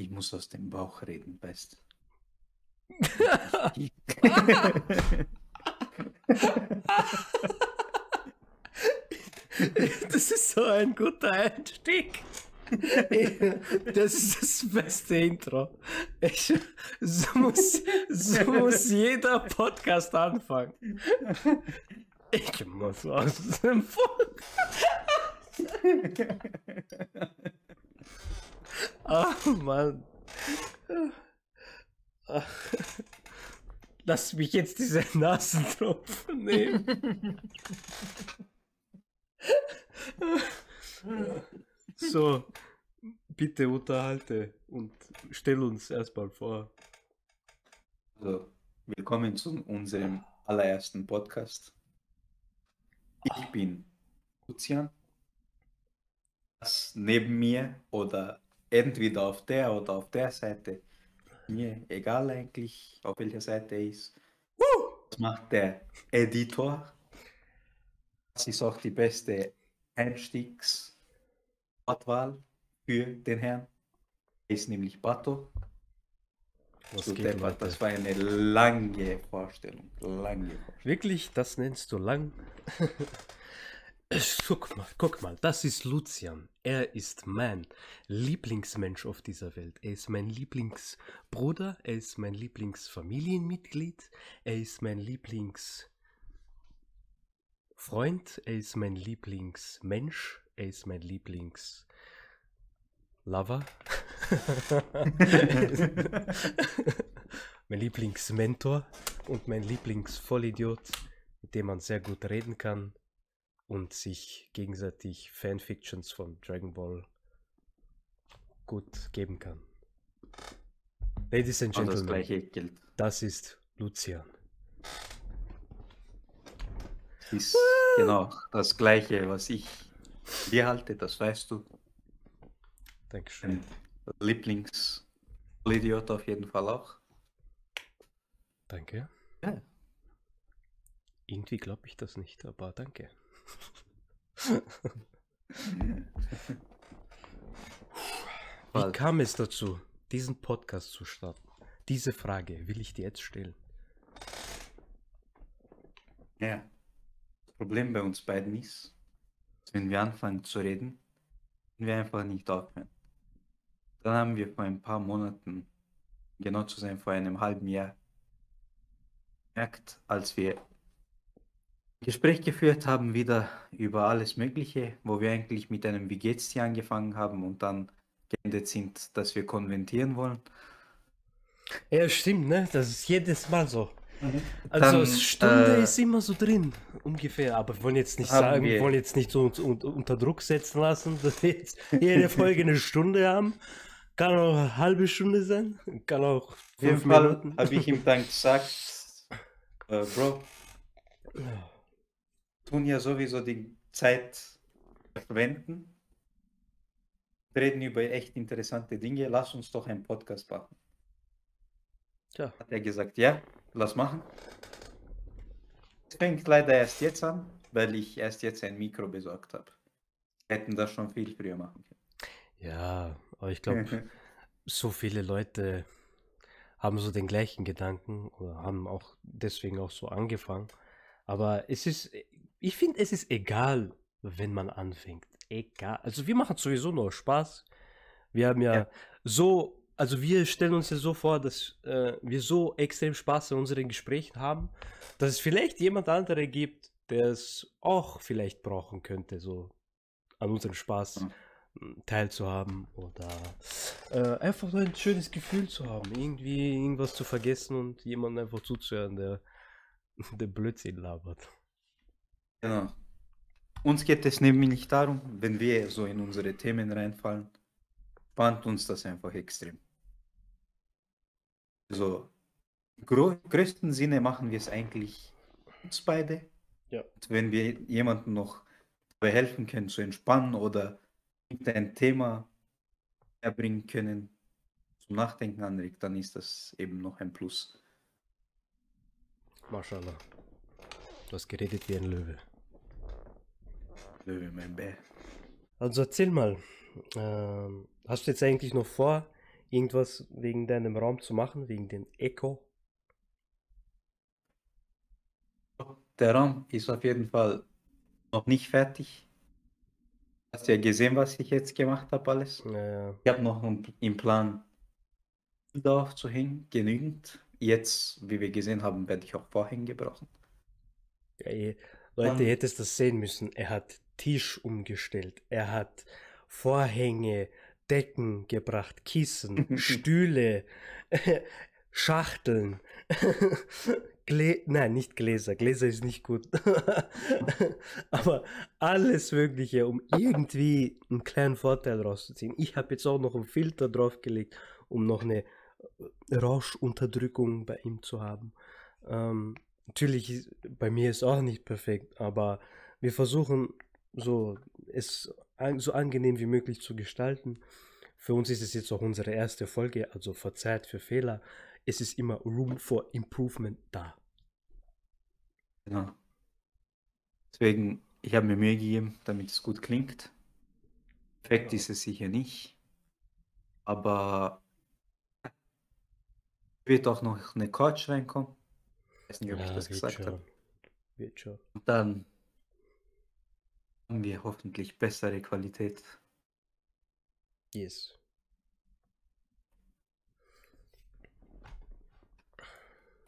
Ich muss aus dem Bauch reden, weißt Das ist so ein guter Einstieg. Das ist das beste Intro. Ich, so, muss, so muss jeder Podcast anfangen. Ich muss aus dem Volk. Ach Mann. Lass mich jetzt diese Nasentropfen nehmen. So, bitte unterhalte und stell uns erstmal vor. Also, willkommen zu unserem allerersten Podcast. Ich bin Lucian. Das neben mir oder entweder auf der oder auf der Seite, mir egal eigentlich, auf welcher Seite er ist. Das macht der Editor. Das ist auch die beste Einstiegswortwahl für den Herrn. Er ist nämlich Bato. Was geht, deppert, das war eine lange Vorstellung. Lange Vorstellung. Wirklich, das nennst du lang? Guck mal, guck mal, das ist Lucian. Er ist mein Lieblingsmensch auf dieser Welt. Er ist mein Lieblingsbruder, er ist mein Lieblingsfamilienmitglied, er ist mein Lieblingsfreund, er ist mein Lieblingsmensch, er ist mein Lieblingslover. mein Lieblingsmentor und mein Lieblingsvollidiot, mit dem man sehr gut reden kann und sich gegenseitig Fanfictions von Dragon Ball gut geben kann. Ladies and Und das Gentlemen, gleiche gilt. das ist Lucian. Ist genau das gleiche, was ich dir halte, das weißt du. Dankeschön. Ein Lieblings-Idiot auf jeden Fall auch. Danke. Ja. Irgendwie glaube ich das nicht, aber danke. Wie kam es dazu, diesen Podcast zu starten? Diese Frage will ich dir jetzt stellen. Ja. Das Problem bei uns beiden ist, wenn wir anfangen zu reden, können wir einfach nicht aufhören. Dann haben wir vor ein paar Monaten, genau zu sein, vor einem halben Jahr, gemerkt, als wir Gespräch geführt haben, wieder über alles Mögliche, wo wir eigentlich mit einem Wie geht's dir angefangen haben und dann geendet sind, dass wir konventieren wollen. Ja, stimmt, ne? Das ist jedes Mal so. Also Dann, Stunde äh, ist immer so drin, ungefähr. Aber wir wollen jetzt nicht sagen, wir wollen jetzt nicht so uns un unter Druck setzen lassen, dass wir jetzt jede Folge eine Stunde haben. Kann auch eine halbe Stunde sein, kann auch fünf Fall Minuten. habe ich ihm dann gesagt, äh, Bro, tun ja sowieso die Zeit verwenden, reden über echt interessante Dinge, lass uns doch einen Podcast machen. Tja, Hat er gesagt, ja, lass machen. Es fängt leider erst jetzt an, weil ich erst jetzt ein Mikro besorgt habe. Hätten das schon viel früher machen ja, aber ich glaube, können. so viele Leute haben so den gleichen Gedanken oder haben auch deswegen auch so angefangen. Aber es ist, ich finde, es ist egal, wenn man anfängt. Egal. Also wir machen sowieso nur Spaß. Wir haben ja, Ja. so, also wir stellen uns ja so vor, dass äh, wir so extrem Spaß in unseren Gesprächen haben, dass es vielleicht jemand andere gibt, der es auch vielleicht brauchen könnte, so an unserem Spaß Mhm. teilzuhaben oder äh, einfach nur ein schönes Gefühl zu haben, irgendwie irgendwas zu vergessen und jemandem einfach zuzuhören, der, der Blödsinn labert. Genau. Uns geht es nämlich darum, wenn wir so in unsere Themen reinfallen, spannt uns das einfach extrem. Also, im größten Sinne machen wir es eigentlich uns beide. Ja. Und wenn wir jemandem noch dabei helfen können zu entspannen oder ein Thema erbringen können, zum Nachdenken anregt, dann ist das eben noch ein Plus. Mashallah. Du hast geredet wie ein Löwe. Löwe, mein Bär. Also erzähl mal, ähm, hast du jetzt eigentlich noch vor, irgendwas wegen deinem Raum zu machen, wegen dem Echo? Der Raum ist auf jeden Fall noch nicht fertig. Hast ja gesehen, was ich jetzt gemacht habe alles. Naja. Ich habe noch im Plan, Bilder aufzuhängen, genügend. Jetzt, wie wir gesehen haben, werde ich auch Vorhänge brauchen. Ja. Leute, ihr hättet das sehen müssen. Er hat Tisch umgestellt. Er hat Vorhänge, Decken gebracht, Kissen, Stühle, Schachteln. Glä Nein, nicht Gläser. Gläser ist nicht gut. Aber alles Mögliche, um irgendwie einen kleinen Vorteil rauszuziehen. Ich habe jetzt auch noch einen Filter draufgelegt, um noch eine äh, Rauschunterdrückung bei ihm zu haben. Ähm, natürlich, ist, bei mir ist auch nicht perfekt, aber wir versuchen so es so angenehm wie möglich zu gestalten. Für uns ist es jetzt auch unsere erste Folge, also verzeiht für Fehler. Es ist immer Room for Improvement da. Genau. Deswegen, ich habe mir Mühe gegeben, damit es gut klingt. Perfekt ist es sicher nicht. Aber wird auch noch eine Couch reinkommen. Ich weiß nicht, ob ich das gesagt habe. Wird schon. Und dann haben wir hoffentlich bessere Qualität. Yes.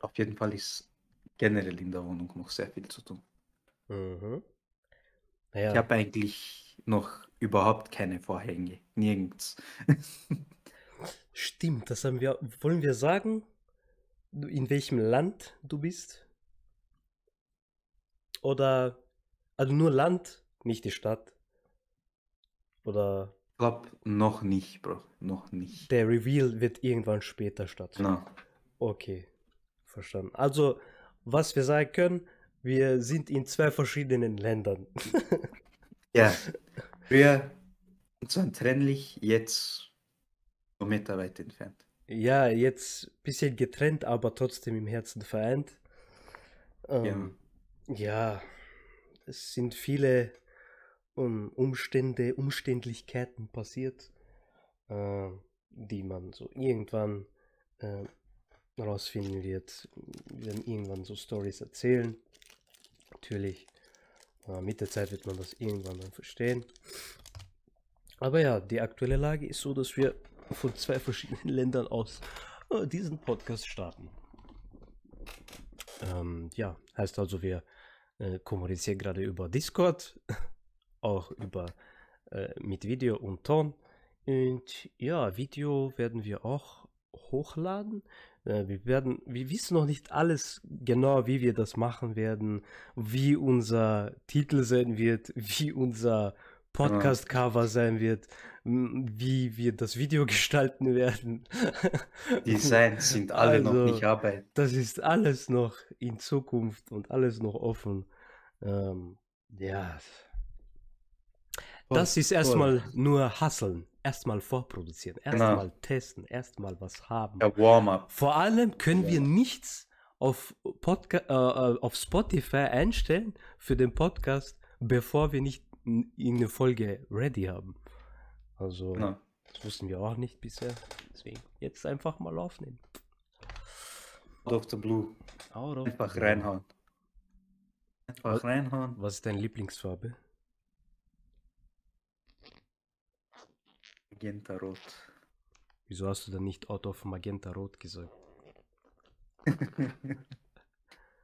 Auf jeden Fall ist generell in der Wohnung noch sehr viel zu tun. Mhm. Ich Naja, habe eigentlich noch überhaupt keine Vorhänge. Nirgends. stimmt, das haben wir. Wollen wir sagen, in welchem Land du bist? Oder, also nur Land, nicht die Stadt. Oder Ich glaube, noch nicht, Bro. Noch nicht. der Reveal wird irgendwann später stattfinden. Genau. Okay, verstanden. Also, was wir sagen können, wir sind in zwei verschiedenen Ländern. Ja. Früher untrennlich, jetzt Kilometer weit entfernt. Ja, jetzt ein bisschen getrennt, aber trotzdem im Herzen vereint. Ähm, ja, es sind viele um, Umstände, Umständlichkeiten passiert, äh, die man so irgendwann äh, rausfinden wird. Wir werden irgendwann so Stories erzählen. Natürlich. Äh, mit der Zeit wird man das irgendwann dann verstehen. Aber ja, die aktuelle Lage ist so, dass wir von zwei verschiedenen Ländern aus äh, diesen Podcast starten. Ähm, ja, heißt also, wir äh, kommunizieren gerade über Discord, auch über äh, mit Video und Ton. Und ja, Video werden wir auch hochladen. Äh, wir werden, wir wissen noch nicht alles genau, wie wir das machen werden, wie unser Titel sein wird, wie unser Podcast-Cover sein wird, wie wir das Video gestalten werden. Designs sind alle noch Also, nicht Arbeit. Das ist alles noch in Zukunft und alles noch offen. Ähm, ja, das ist erstmal nur Hasseln, erstmal vorproduzieren, Genau. erstmal testen, erstmal was haben. Ja, Warm-up. Vor allem können wir Ja. nichts auf, Podca äh, äh, auf Spotify einstellen für den Podcast, bevor wir nicht n- eine Folge ready haben. Also, Genau. das wussten wir auch nicht bisher. Deswegen jetzt einfach mal aufnehmen. Out of the blue. Out of Einfach reinhauen. Einfach reinhauen. Was ist deine Lieblingsfarbe? Magenta rot. Wieso hast du dann nicht Out of Magenta Rot gesagt?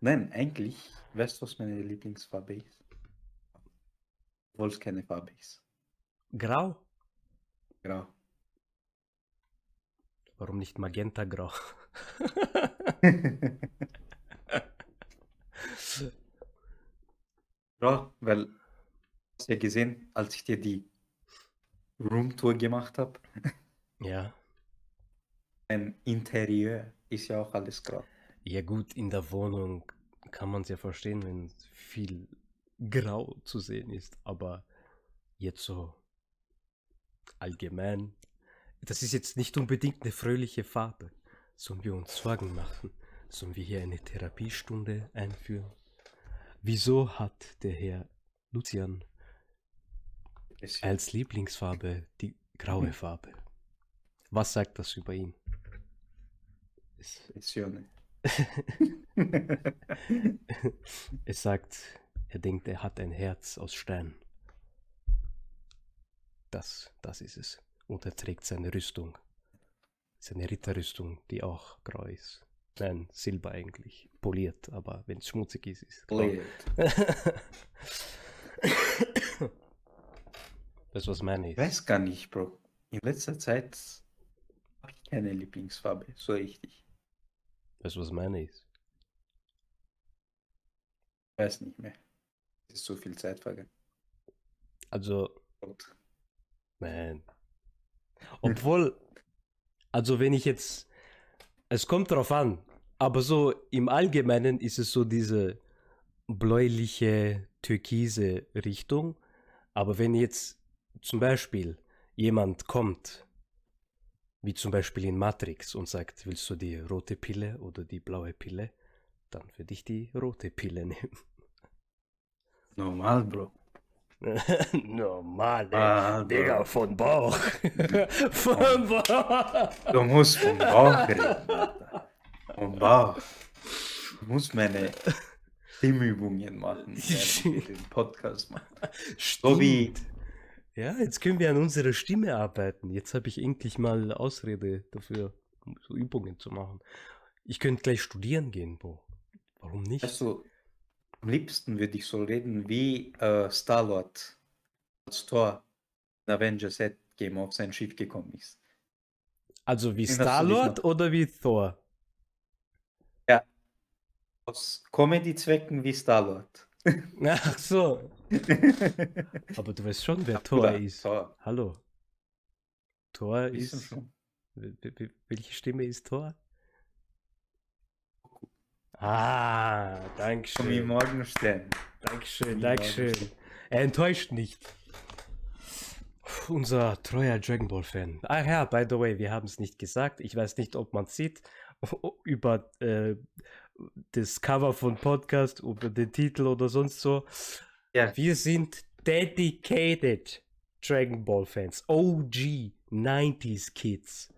Nein, eigentlich, weißt du, was meine Lieblingsfarbe ist? Obwohl es keine Farbe ist. Grau? Grau. Warum nicht Magenta Grau? Grau, weil, hast du ja gesehen, als ich dir die Roomtour gemacht habe, ja. mein Interieur ist ja auch alles grau. Ja gut, in der Wohnung kann man es ja verstehen, wenn viel Grau zu sehen ist, aber jetzt so allgemein, das ist jetzt nicht unbedingt eine fröhliche Farbe. Sollen wir uns Sorgen machen? Sollen wir hier eine Therapiestunde einführen? Wieso hat der Herr Lucian Als Lieblingsfarbe die graue Hm. Farbe? Was sagt das über ihn? Visionen. Es sagt, er denkt, er hat ein Herz aus Stein. Das, das ist es. Und er trägt seine Rüstung. Seine Ritterrüstung, die auch grau ist. Nein, Silber eigentlich. Poliert, aber wenn es schmutzig ist, ist es grau. Weißt du, was meine Ich weiß gar nicht, Bro. In letzter Zeit habe ich keine Lieblingsfarbe, so richtig. Weißt du, was meine? Ich weiß nicht mehr. Es ist so viel Zeit vergangen. Also, Gott. Man. Obwohl, also wenn ich jetzt, es kommt drauf an, aber so im Allgemeinen ist es so diese bläuliche, türkise Richtung. Aber wenn jetzt zum Beispiel jemand kommt, wie zum Beispiel in Matrix und sagt, willst du die rote Pille oder die blaue Pille, dann würde ich die rote Pille nehmen. Normal, Bro. Normal, Ah, Digga, von Bauch. von Bauch. Du musst vom Bauch reden. Alter. Vom Bauch. Ich muss meine Stimmübungen machen, den Podcast machen. So wie Stimmt. Ja, jetzt können wir an unserer Stimme arbeiten. Jetzt habe ich endlich mal Ausrede dafür, um so Übungen zu machen. Ich könnte gleich studieren gehen, Bo. Warum nicht? Also, am liebsten würde ich so reden wie äh, Star-Lord als Thor in Avengers Endgame auf sein Schiff gekommen ist. Also wie Star-Lord oder wie Thor? Aus Comedy-Zwecken wie Star-Lord. Ach so. Aber du weißt schon, wer Thor ist. Thor. Hallo. Thor ist. Welche Stimme ist Thor? Ah, Dankeschön. Morgenstern. Dankeschön, Wie Dankeschön. Er enttäuscht nicht. Unser treuer Dragon Ball Fan. Ach ja, by the way, wir haben es nicht gesagt. Ich weiß nicht, ob man es sieht. Über äh, das Cover von Podcast, über den Titel oder sonst so. Ja. Wir sind dedicated Dragon Ball Fans. OG 90s Kids.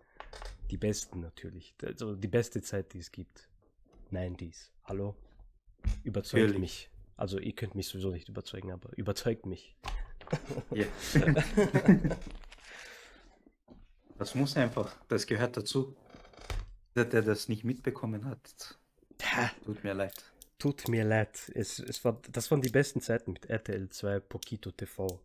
Die besten natürlich. Also die beste Zeit, die es gibt. 90s. Hallo? Überzeugt Natürlich. mich. Also ihr könnt mich sowieso nicht überzeugen, aber überzeugt mich. Ja. Das muss einfach, das gehört dazu. Der, der das nicht mitbekommen hat, tut mir leid. Tut mir leid. Es, es war, das waren die besten Zeiten mit RTL 2, Pokito TV.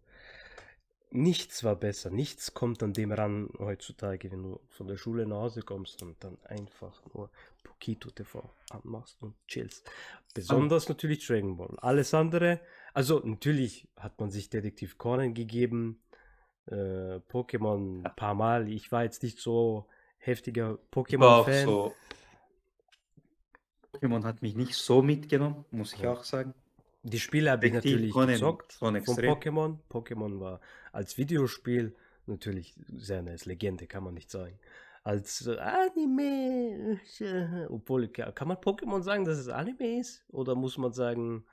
Nichts war besser. Nichts kommt an dem ran heutzutage, wenn du von der Schule nach Hause kommst und dann einfach nur Pokito TV anmachst und chillst. Besonders natürlich Dragon Ball. Alles andere, also natürlich hat man sich Detektiv Conan gegeben, äh, Pokémon ein paar Mal. Ich war jetzt nicht so heftiger Pokémon-Fan. so. Pokémon hat mich nicht so mitgenommen, muss ich Ja. auch sagen. Die Spiele habe ich natürlich Conan gezockt von extrem. Pokémon. Pokémon war als Videospiel natürlich sehr nice. Legende, kann man nicht sagen. Als äh, Anime, äh, obwohl, ka- kann man Pokémon sagen, dass es Anime ist? Oder muss man sagen,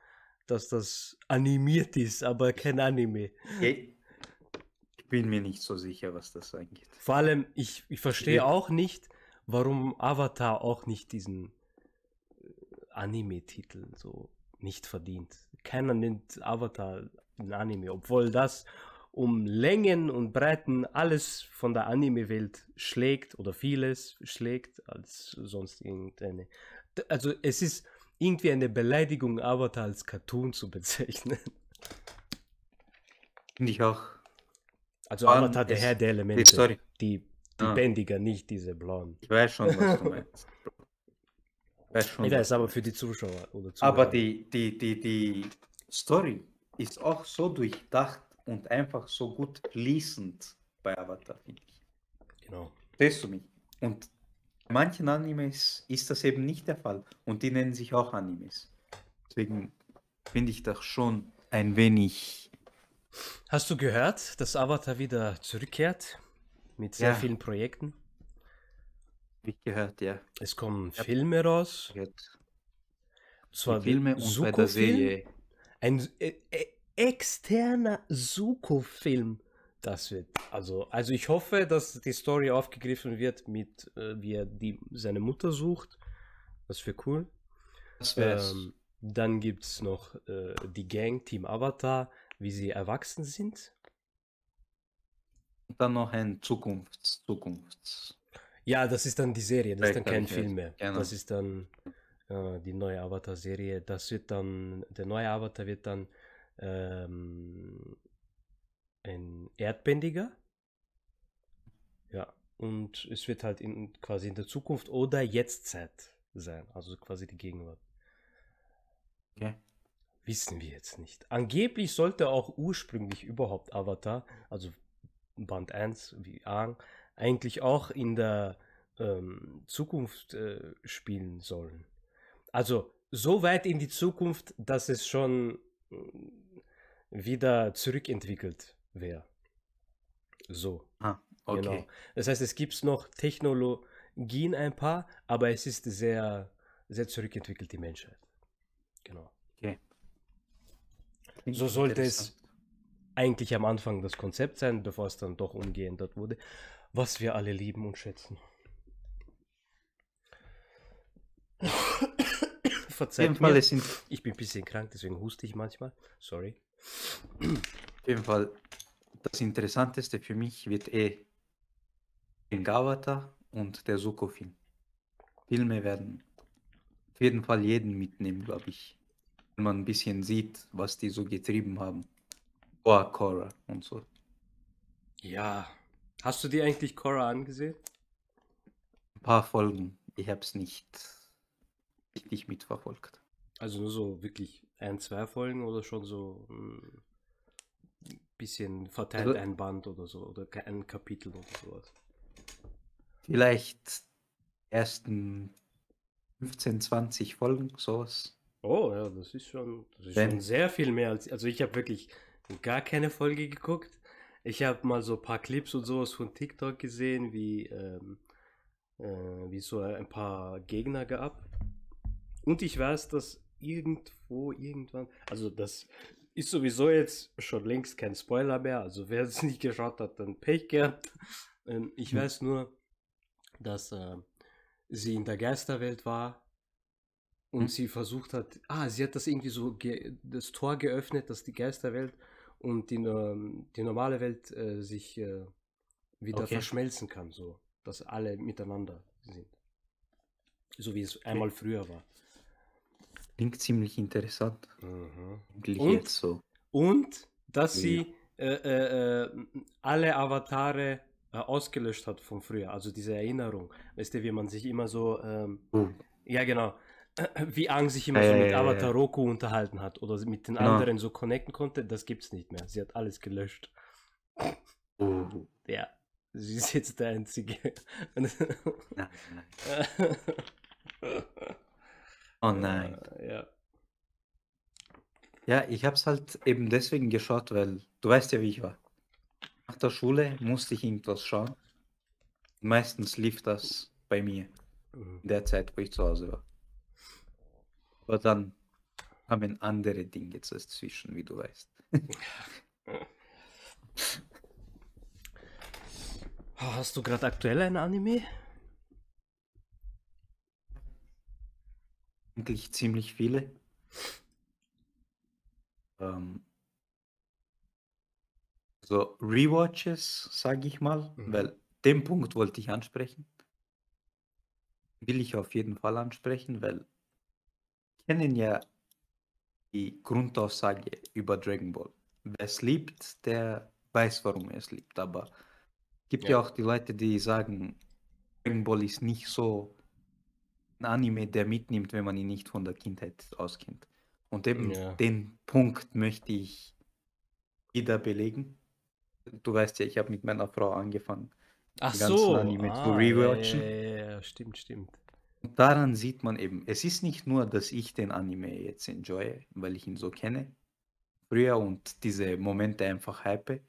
dass das animiert ist, aber kein Anime? Ich ich bin mir nicht so sicher, was das angeht. Vor allem, ich, ich verstehe Ja. auch nicht, warum Avatar auch nicht diesen Anime-Titel so nicht verdient. Keiner nennt Avatar ein Anime, obwohl das um Längen und Breiten alles von der Anime-Welt schlägt oder vieles schlägt als sonst irgendeine. Also es ist irgendwie eine Beleidigung, Avatar als Cartoon zu bezeichnen. Finde ich auch. Also allem Avatar, der Herr der Elemente, Story. die, die Ah. Bändiger, nicht diese blauen. Ich weiß schon, was du meinst. Ich weiß schon, Ich weiß aber für die Zuschauer oder Zuhörer. Aber die, die, die, die Story ist auch so durchdacht und einfach so gut fließend bei Avatar, finde ich. Genau. Verstehst du mich? Und bei manchen Animes ist das eben nicht der Fall. Und die nennen sich auch Animes. Deswegen finde ich das schon ein wenig. Hast du gehört, dass Avatar wieder zurückkehrt? Mit sehr Ja. vielen Projekten. Wie gehört, ja. Es kommen. Filme raus. Gehört. Zwar Filme und bei der Zuko-Film, Serie. Ein äh, äh, externer Suko-Film Das wird, also, also ich hoffe, dass die Story aufgegriffen wird mit, äh, wie er die, seine Mutter sucht. Das wäre cool. Das wär's. Ähm, dann gibt es noch äh, die Gang Team Avatar, wie sie erwachsen sind. Und dann noch ein Zukunfts, Zukunfts. Ja, das ist dann die Serie, das ist dann kein Film mehr. genau. Das ist dann äh, die neue Avatar-Serie. Das wird dann, der neue Avatar wird dann ähm, ein Erdbändiger. Ja, und es wird halt in, quasi in der Zukunft oder Jetztzeit sein, also quasi die Gegenwart. Okay. Wissen wir jetzt nicht. Angeblich sollte auch ursprünglich überhaupt Avatar, also Band 1 wie Aang, eigentlich auch in der ähm, Zukunft äh, spielen sollen. Also so weit in die Zukunft, dass es schon mm, wieder zurückentwickelt wäre. So. Ah, okay. Genau. Das heißt, es gibt noch Technologien ein paar, aber es ist sehr, sehr zurückentwickelt, die Menschheit. Genau. okay. Klingt So sollte es eigentlich am Anfang das Konzept sein, bevor es dann doch umgeändert wurde, was wir alle lieben und schätzen. Verzeiht mir, es sind ich bin ein bisschen krank, deswegen huste ich manchmal. Sorry. auf jeden Fall das Interessanteste für mich wird eh den Gavata und der Suko-Film. Filme werden auf jeden Fall jeden mitnehmen, glaube ich. Wenn man ein bisschen sieht, was die so getrieben haben. Boah, Korra und so. Ja. Hast du dir eigentlich Korra angesehen? Ein paar Folgen. Ich habe es nicht richtig mitverfolgt. Also nur so wirklich ein, zwei Folgen oder schon so ein bisschen verteilt Also- ein Band oder so oder ein Kapitel oder sowas. Vielleicht ersten 15, 20 Folgen, sowas. Oh ja, das ist schon, das ist Wenn- schon sehr viel mehr als. Also ich habe wirklich gar keine Folge geguckt. Ich habe mal so ein paar Clips und sowas von TikTok gesehen, wie, ähm, äh, wie so ein paar Gegner gab. Und ich weiß, dass irgendwo, irgendwann, also das ist sowieso jetzt schon längst kein Spoiler mehr. Also wer es nicht geschaut hat, dann Pech gehabt. Ähm, ich Hm. weiß nur, dass äh, sie in der Geisterwelt war und Hm. sie versucht hat, ah, sie hat das irgendwie so, ge das Tor geöffnet, dass die Geisterwelt und die, ähm, die normale Welt äh, sich äh, wieder Okay. verschmelzen kann, so, dass alle miteinander sind. So wie es einmal früher war. Klingt ziemlich interessant. Mhm. Und? so. Und dass Ja. sie äh, äh, äh, alle Avatare äh, ausgelöscht hat von früher, also diese Erinnerung. Weißt du, wie man sich immer so, ähm, Oh, ja genau, wie Ang sich immer Ja, so mit. Avatar Roku unterhalten hat oder mit den Genau. anderen so connecten konnte, das gibt's nicht mehr. Sie hat alles gelöscht. oh. Ja, sie ist jetzt der Einzige. Nein, nein. Oh nein. Ja. Ja, ich habe es halt eben deswegen geschaut, weil du weißt ja, wie ich war. Nach der Schule musste ich irgendwas schauen. Meistens lief das bei mir Mhm. in der Zeit, wo ich zu Hause war. Aber dann kamen andere Dinge dazwischen, wie du weißt. Hast du gerade aktuell ein Anime? Eigentlich ziemlich viele. Ähm, so Rewatches, sage ich mal, Mhm. weil den Punkt wollte ich ansprechen. Will ich auf jeden Fall ansprechen, weil kennen ja die Grundaussage über Dragon Ball. Wer es liebt, der weiß, warum er es liebt. Aber es gibt ja. Ja. auch die Leute, die sagen, Dragon Ball ist nicht so ein Anime, der mitnimmt, wenn man ihn nicht von der Kindheit auskennt. Und eben Ja. den Punkt möchte ich wieder belegen. Du weißt ja, ich habe mit meiner Frau angefangen. Ach Die ganzen so. Anime zu Ah, rewatchen. Ja, ja, ja, ja, stimmt, stimmt. Und daran sieht man eben, es ist nicht nur, dass ich den Anime jetzt enjoye, weil ich ihn so kenne, früher und diese Momente einfach hype.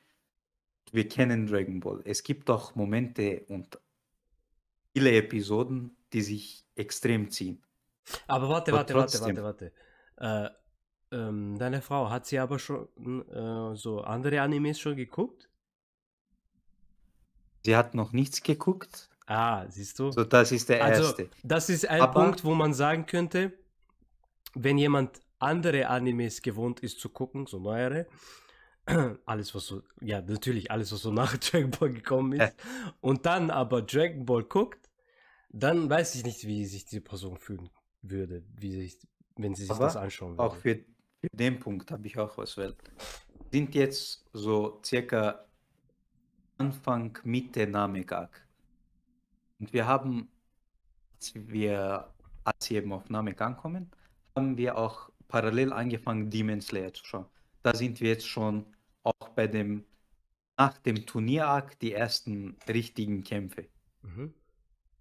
Wir kennen Dragon Ball. Es gibt auch Momente und viele Episoden, die sich extrem ziehen. Aber warte, Aber warte, warte, trotzdem. warte, warte. Äh, ähm, deine Frau, hat sie aber schon äh, so andere Animes schon geguckt? Sie hat noch nichts geguckt. Ah, siehst du? So, das ist der Also, erste. das ist ein Aber- Punkt, wo man sagen könnte, wenn jemand andere Animes gewohnt ist zu gucken, so neuere, alles was so, ja, natürlich alles, was so nach Dragon Ball gekommen ist, und dann aber Dragon Ball guckt, dann weiß ich nicht, wie sich die Person fühlen würde, wie sich, wenn sie sich Aber das anschauen Auch würde. für, für den Punkt habe ich auch was, weil sind jetzt so circa Anfang, Mitte Namek-Arc. Und wir haben, als wir, als wir eben auf Namek ankommen, haben wir auch parallel angefangen, Demon Slayer zu schauen. Da sind wir jetzt schon auch bei dem, nach dem Turnier-Arc, die ersten richtigen Kämpfe. Mhm.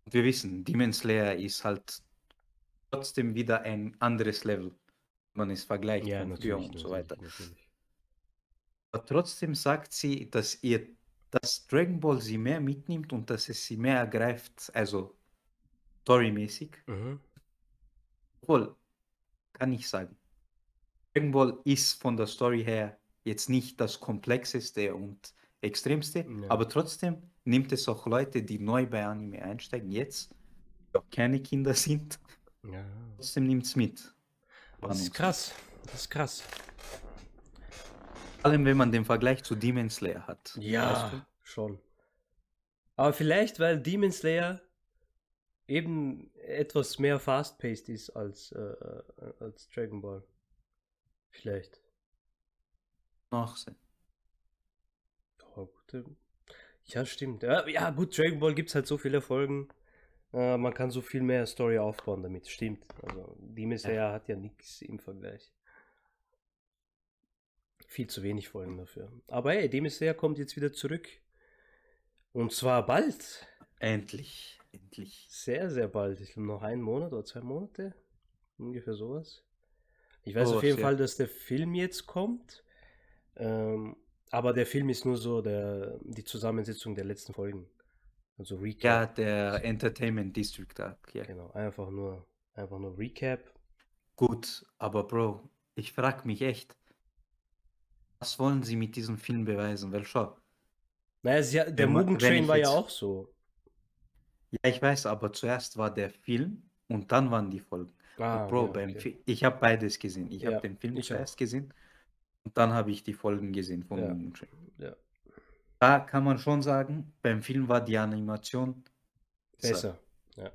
Und wir wissen, Demon Slayer ist halt trotzdem wieder ein anderes Level, wenn man es vergleicht Ja, natürlich, und so weiter. natürlich. Aber trotzdem sagt sie, dass ihr dass Dragon Ball sie mehr mitnimmt und dass es sie mehr ergreift, also storymäßig. Mhm. Obwohl, kann ich sagen, Dragon Ball ist von der Story her jetzt nicht das komplexeste und extremste, Ja. aber trotzdem nimmt es auch Leute, die neu bei Anime einsteigen, jetzt, die auch keine Kinder sind, Ja. trotzdem nimmt es mit. Das ist krass. Das ist krass. Vor allem, wenn man den Vergleich zu Demon Slayer hat. Ja, weißt du? schon. Aber vielleicht, weil Demon Slayer eben etwas mehr fast-paced ist als, äh, äh, als Dragon Ball. Vielleicht. Nachsehen. Ja, gut, äh, ja, stimmt. Ja, ja, gut, Dragon Ball gibt es halt so viele Folgen. Äh, man kann so viel mehr Story aufbauen damit. Stimmt. Also, Demon Slayer hat ja nichts im Vergleich. Viel zu wenig Folgen dafür. Aber hey, Slayer kommt jetzt wieder zurück. Und zwar bald. Endlich, endlich. Sehr, sehr bald. Ich glaube noch einen Monat oder zwei Monate. Ungefähr sowas. Ich weiß Oh, auf jeden sehr. Fall, dass der Film jetzt kommt. Ähm, aber der Film ist nur so der, die Zusammensetzung der letzten Folgen. Also Recap. Ja, der Entertainment District Arc, ja. Genau, einfach nur, einfach nur Recap. Gut, aber Bro, ich frag mich echt, was wollen sie mit diesem Film beweisen? Weil schau, Naja, sie, der Wenn man- Mugen wenn Train ich war ja jetzt- auch so. ja, ich weiß, aber zuerst war der Film und dann waren die Folgen. Ah, Bro, ja, okay. Ich habe beides gesehen. Ich Ja, habe den Film auch. zuerst gesehen und dann habe ich die Folgen gesehen von Ja. Mugen Train. Ja, Da kann man schon sagen, beim Film war die Animation besser. Ja.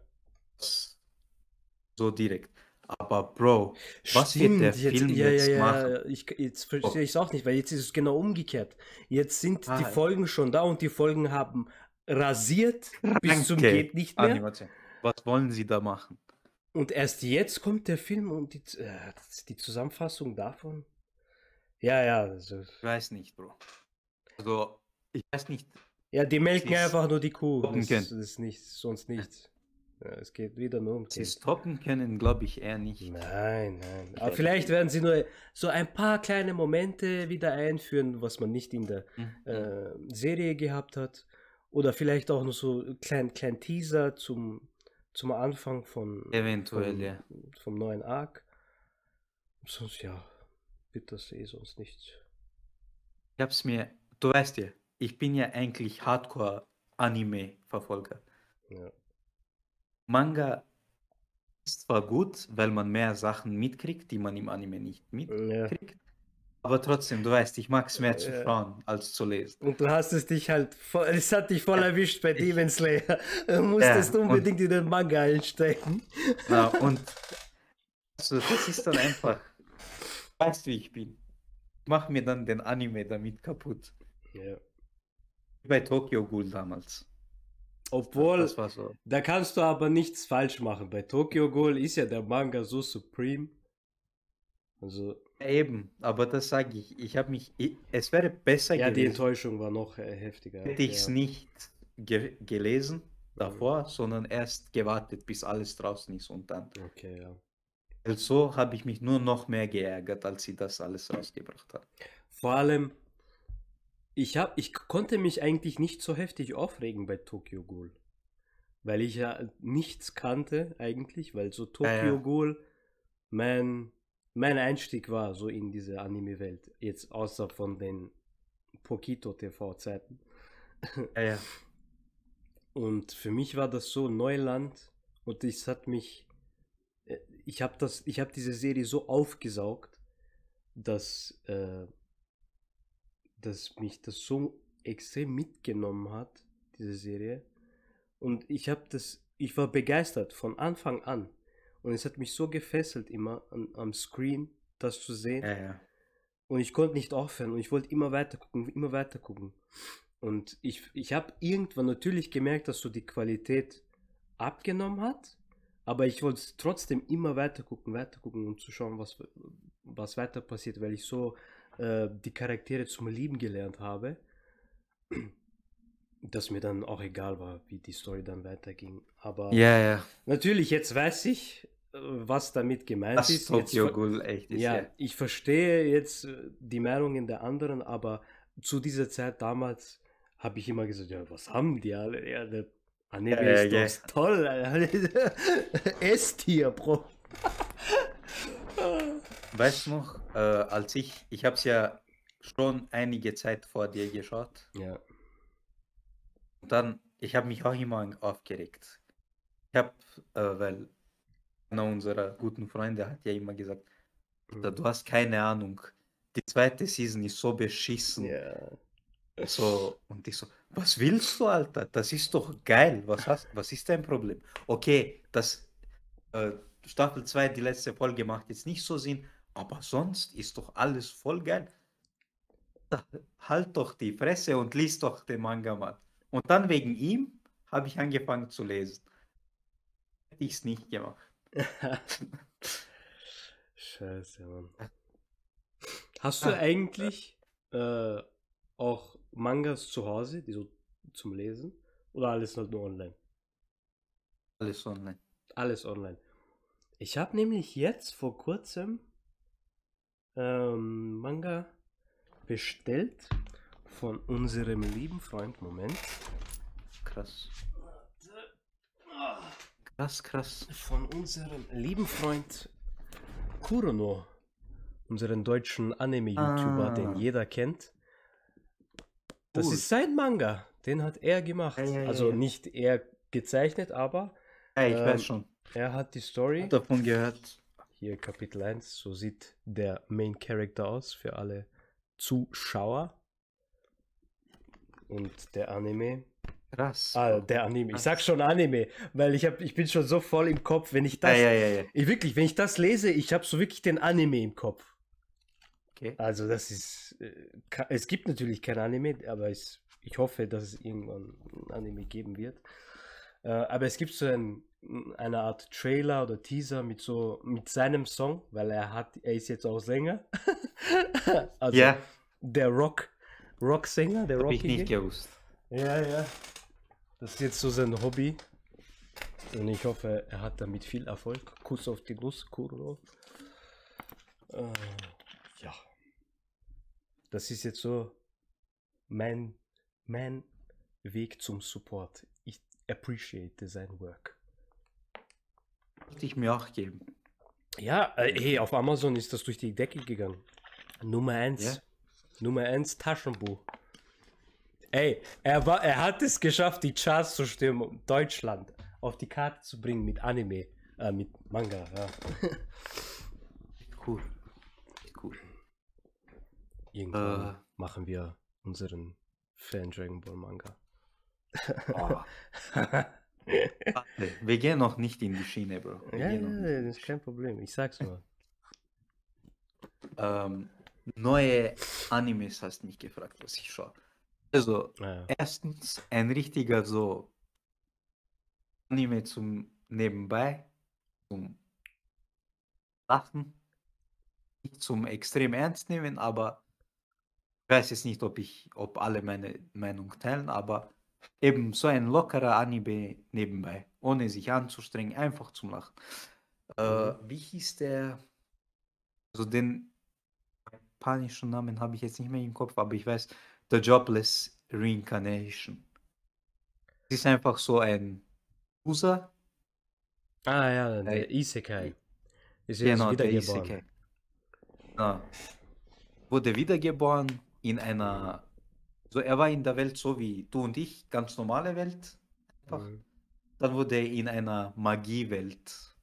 so direkt. Aber Bro, Was wird der Film ja, jetzt ja, ja, machen? Ich, jetzt verstehe ich es auch nicht, weil jetzt ist es genau umgekehrt. Jetzt sind die Ah. Folgen schon da und die Folgen haben rasiert bis zum geht nicht mehr. Animation. Was wollen sie da machen? Und erst jetzt kommt der Film und die, äh, die Zusammenfassung davon. Ja, ja, also, Ich weiß nicht, Bro. Also, ich weiß nicht. ja, die melken einfach nur die Kuh. Das, das ist nichts, sonst nichts. Ja, es geht wieder nur um Sie Geld. stoppen können, glaube ich eher nicht. Nein, nein. Aber vielleicht werden sie nur so ein paar kleine Momente wieder einführen, was man nicht in der Mhm. äh, Serie gehabt hat. Oder vielleicht auch noch so ein kleinen klein Teaser zum, zum Anfang von, Eventuell, vom, ja. vom neuen Arc. Sonst ja, wird das eh sonst nichts. Ich hab's mir, du weißt ja, ich bin ja eigentlich Hardcore-Anime-Verfolger. Ja. Manga ist zwar gut, weil man mehr Sachen mitkriegt, die man im Anime nicht Ja. mitkriegt. Aber trotzdem, du weißt, ich mag es mehr zu Ja. schauen als zu lesen. Und du hast es dich halt voll, es hat dich voll erwischt bei Demon Slayer. Du musstest Ja, und- unbedingt in den Manga einsteigen. Na, und also, das ist dann einfach, weißt wie ich bin. Ich mach mir dann den Anime damit kaputt. Ja. Wie bei Tokyo Ghoul damals. Obwohl, so. Da kannst du aber nichts falsch machen. Bei Tokyo Ghoul ist ja der Manga so supreme. Also, Eben, aber das sage ich. Ich habe mich. Ich, es wäre besser ja, die gewesen, Enttäuschung war noch äh, heftiger. hätte ich es ja. nicht ge gelesen davor, sondern erst gewartet, bis alles draußen ist und dann. Okay, ja. Weil so habe ich mich nur noch mehr geärgert, als sie das alles rausgebracht hat. Vor allem, ich, hab, ich konnte mich eigentlich nicht so heftig aufregen bei Tokyo Ghoul. Weil ich ja nichts kannte eigentlich, weil so Tokyo Ja, ja. Ghoul mein, mein Einstieg war so in diese Anime-Welt. Jetzt außer von den Pokito TV-Zeiten. Ja, ja. Und für mich war das so Neuland und es hat mich, äh, ich habe das, ich habe diese Serie so aufgesaugt, dass, äh, dass mich das so extrem mitgenommen hat, diese Serie. Und ich habe das, ich war begeistert von Anfang an. Und es hat mich so gefesselt immer an, am Screen, das zu sehen. Ja, ja. Und ich konnte nicht aufhören und ich wollte immer weiter gucken, immer weiter gucken. Und ich, ich habe irgendwann natürlich gemerkt, dass so die Qualität abgenommen hat, aber ich wollte trotzdem immer weiter gucken, weiter gucken, um zu schauen, was, was weiter passiert, weil ich so äh, die Charaktere zum Lieben gelernt habe, dass mir dann auch egal war, wie die Story dann weiterging. Aber Ja, ja. natürlich, jetzt weiß ich, äh, was damit gemeint Das ist. Jetzt Tokyo ver- Ghoul echt ist. ja, Ja. ich verstehe jetzt äh, die Meinungen der anderen, aber zu dieser Zeit damals habe ich immer gesagt, ja, was haben die alle? Ja, der Anime Ja, ist ja, doch toll. S-Tier, Bro. Weißt du noch, äh, als ich, ich habe es ja schon einige Zeit vor dir geschaut. Ja, Und dann, ich habe mich auch immer aufgeregt. Ich habe, äh, weil einer unserer guten Freunde hat ja immer gesagt, "Alter, du hast keine Ahnung. Die zweite Season ist so beschissen. ja. So, und ich so, was willst du, Alter? Das ist doch geil. Was hast, was ist dein Problem? Okay, das äh, Staffel 2, die letzte Folge macht jetzt nicht so Sinn, aber sonst ist doch alles voll geil. Halt doch die Fresse und lies doch den Manga mal. Und dann wegen ihm habe ich angefangen zu lesen. Hätte ich es nicht gemacht. Scheiße, Mann. Hast du Ah. eigentlich äh, auch Mangas zu Hause, die so zum Lesen? Oder alles halt nur online? Alles online. Alles online. Ich habe nämlich jetzt vor kurzem ähm, Manga bestellt von unserem lieben Freund. Moment. Krass. Krass, krass. Von unserem lieben Freund Kurono. Unseren deutschen Anime-YouTuber, den Ah. jeder kennt. Das Cool. ist sein Manga. Den hat er gemacht. Ja, ja, also ja. nicht er gezeichnet, aber Ja, ich Ähm, weiß schon. er hat die Story. Hab davon gehört. Hier Kapitel 1, so sieht der Main Character aus für alle Zuschauer. Und der Anime. Krass. Ah, der Anime. Ich sag schon Anime, weil ich hab, ich bin schon so voll im Kopf, wenn ich das. ja, ja, ja. Ich wirklich, wenn ich das lese, ich habe so wirklich den Anime im Kopf. Okay. Also das ist. äh, Es gibt natürlich kein Anime, aber es, ich hoffe, dass es irgendwann ein Anime geben wird. Äh, aber es gibt so ein, eine Art Trailer oder Teaser mit so mit seinem Song, weil er hat, er ist jetzt auch Sänger. also Ja, der Rock, Rocksänger, der hab ich nicht gewusst. Ja, ja. Das ist jetzt so sein Hobby. Und ich hoffe, er hat damit viel Erfolg. Kuss auf die Nuss, Kuro. Äh, ja. Das ist jetzt so mein, mein Weg zum Support. Ich appreciate sein Work. Wollte ich mir auch geben. Ja, äh, hey, auf Amazon ist das durch die Decke gegangen. Nummer 1. Ja? Nummer 1 Taschenbuch. Ey, er, war, er hat es geschafft, die Charts zu stürmen, um Deutschland auf die Karte zu bringen mit Anime, äh, mit Manga. Ja. Cool. Cool. Irgendwann Äh. machen wir unseren Fan Dragon Ball Manga. Oh, warte, wir gehen noch nicht in die Schiene, Bro. Wir ja, ja, das ist kein Problem. Ich sag's nur. Ähm, neue Animes hast mich gefragt, was ich schaue. Also, Ja. erstens ein richtiger so Anime zum Nebenbei, zum Lachen, nicht zum extrem ernst nehmen, aber ich weiß jetzt nicht, ob ich, ob alle meine Meinung teilen, aber eben so ein lockerer Anime nebenbei, ohne sich anzustrengen, einfach zum Lachen. Äh, wie hieß der? Also den japanischen Namen habe ich jetzt nicht mehr im Kopf, aber ich weiß, The Jobless Reincarnation. Es ist einfach so ein User, Ah ja, der Ey. Isekai. Ist jetzt genau, der wiedergeboren. Isekai. Ja. Wurde wiedergeboren in einer, so er war in der Welt so wie du und ich, ganz normale Welt. Mhm. Dann wurde er in einer Magiewelt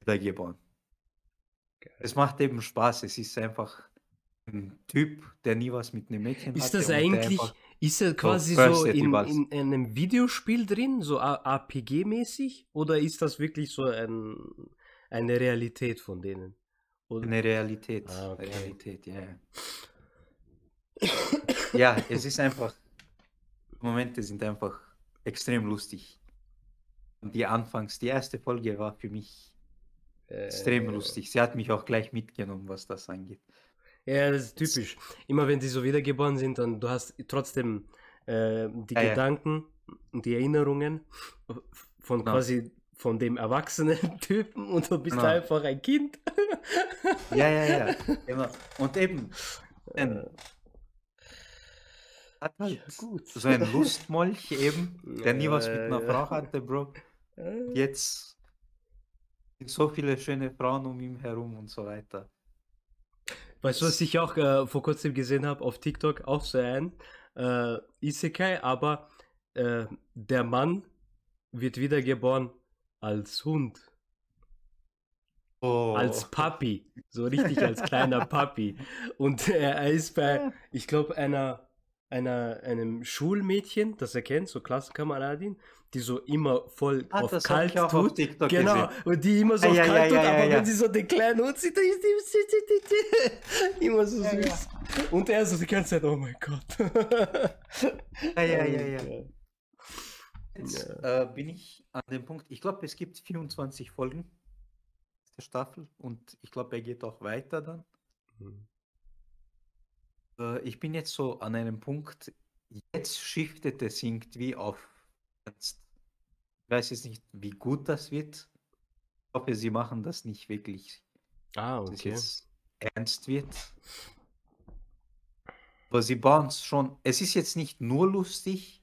wiedergeboren. Geil. Es macht eben Spaß. Es ist einfach ein Typ, der nie was mit einem Mädchen Ist hatte das eigentlich, ist er quasi so versatile in, in einem Videospiel drin, so APG-mäßig? Oder ist das wirklich so ein, eine Realität von denen? Oder? Eine Realität. Ah, okay. Realität, ja. Ja, ja es ist einfach. Momente sind einfach extrem lustig. Und die Anfangs, die erste Folge war für mich extrem Äh, lustig. Sie hat mich auch gleich mitgenommen, was das angeht. Ja, das ist typisch. Immer wenn die so wiedergeboren sind, dann du hast trotzdem äh, die Ja, ja. Gedanken und die Erinnerungen von Genau. quasi von dem erwachsenen Typen und du bist Genau. einfach ein Kind. Ja, ja, ja. Genau. Und eben, ein, hat halt gut. so ein Lustmolch eben, der nie was mit Ja, einer ja. Frau hatte, Bro. Jetzt sind so viele schöne Frauen um ihn herum und so weiter. Weißt du, was ich auch äh, vor kurzem gesehen habe auf TikTok? Auch so ein äh, Isekai, aber äh, der Mann wird wiedergeboren als Hund, Oh. als Papi, so richtig als kleiner Papi. Und er, er ist bei, ich glaube, einer, einer, einem Schulmädchen, das er kennt, so Klassenkameradin, die so immer voll Ah, auf kalt auf tut. TikTok genau, gesehen. und die immer so Ah, auf ja, kalt ja, tut, ja, aber wenn sie so den kleinen Hund sieht, dann ist die immer so süß. Und er so die ganze Zeit, oh mein Gott. Ja, ja, ja, ja. Jetzt Ja. äh, bin ich an dem Punkt, ich glaube, es gibt 24 Folgen der Staffel und ich glaube, er geht auch weiter dann. Mhm. Äh, ich bin jetzt so an einem Punkt, jetzt shiftet es irgendwie auf ernst. Ich weiß jetzt nicht, wie gut das wird. Ich hoffe, sie machen das nicht wirklich, Ah, dass es okay. jetzt ernst wird. Aber sie bauen es schon. Es ist jetzt nicht nur lustig,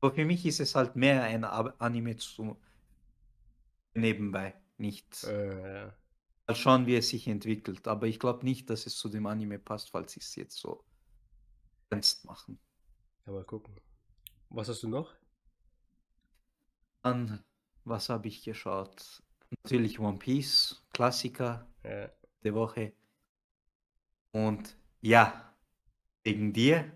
aber für mich ist es halt mehr ein Anime zu nebenbei. Nicht Äh, schauen, wie es sich entwickelt. Aber ich glaube nicht, dass es zu dem Anime passt, falls sie es jetzt so ernst machen. ja, mal gucken. Was hast du noch? Dann, was habe ich geschaut? Natürlich One Piece, Klassiker Ja. der Woche. Und ja, wegen dir,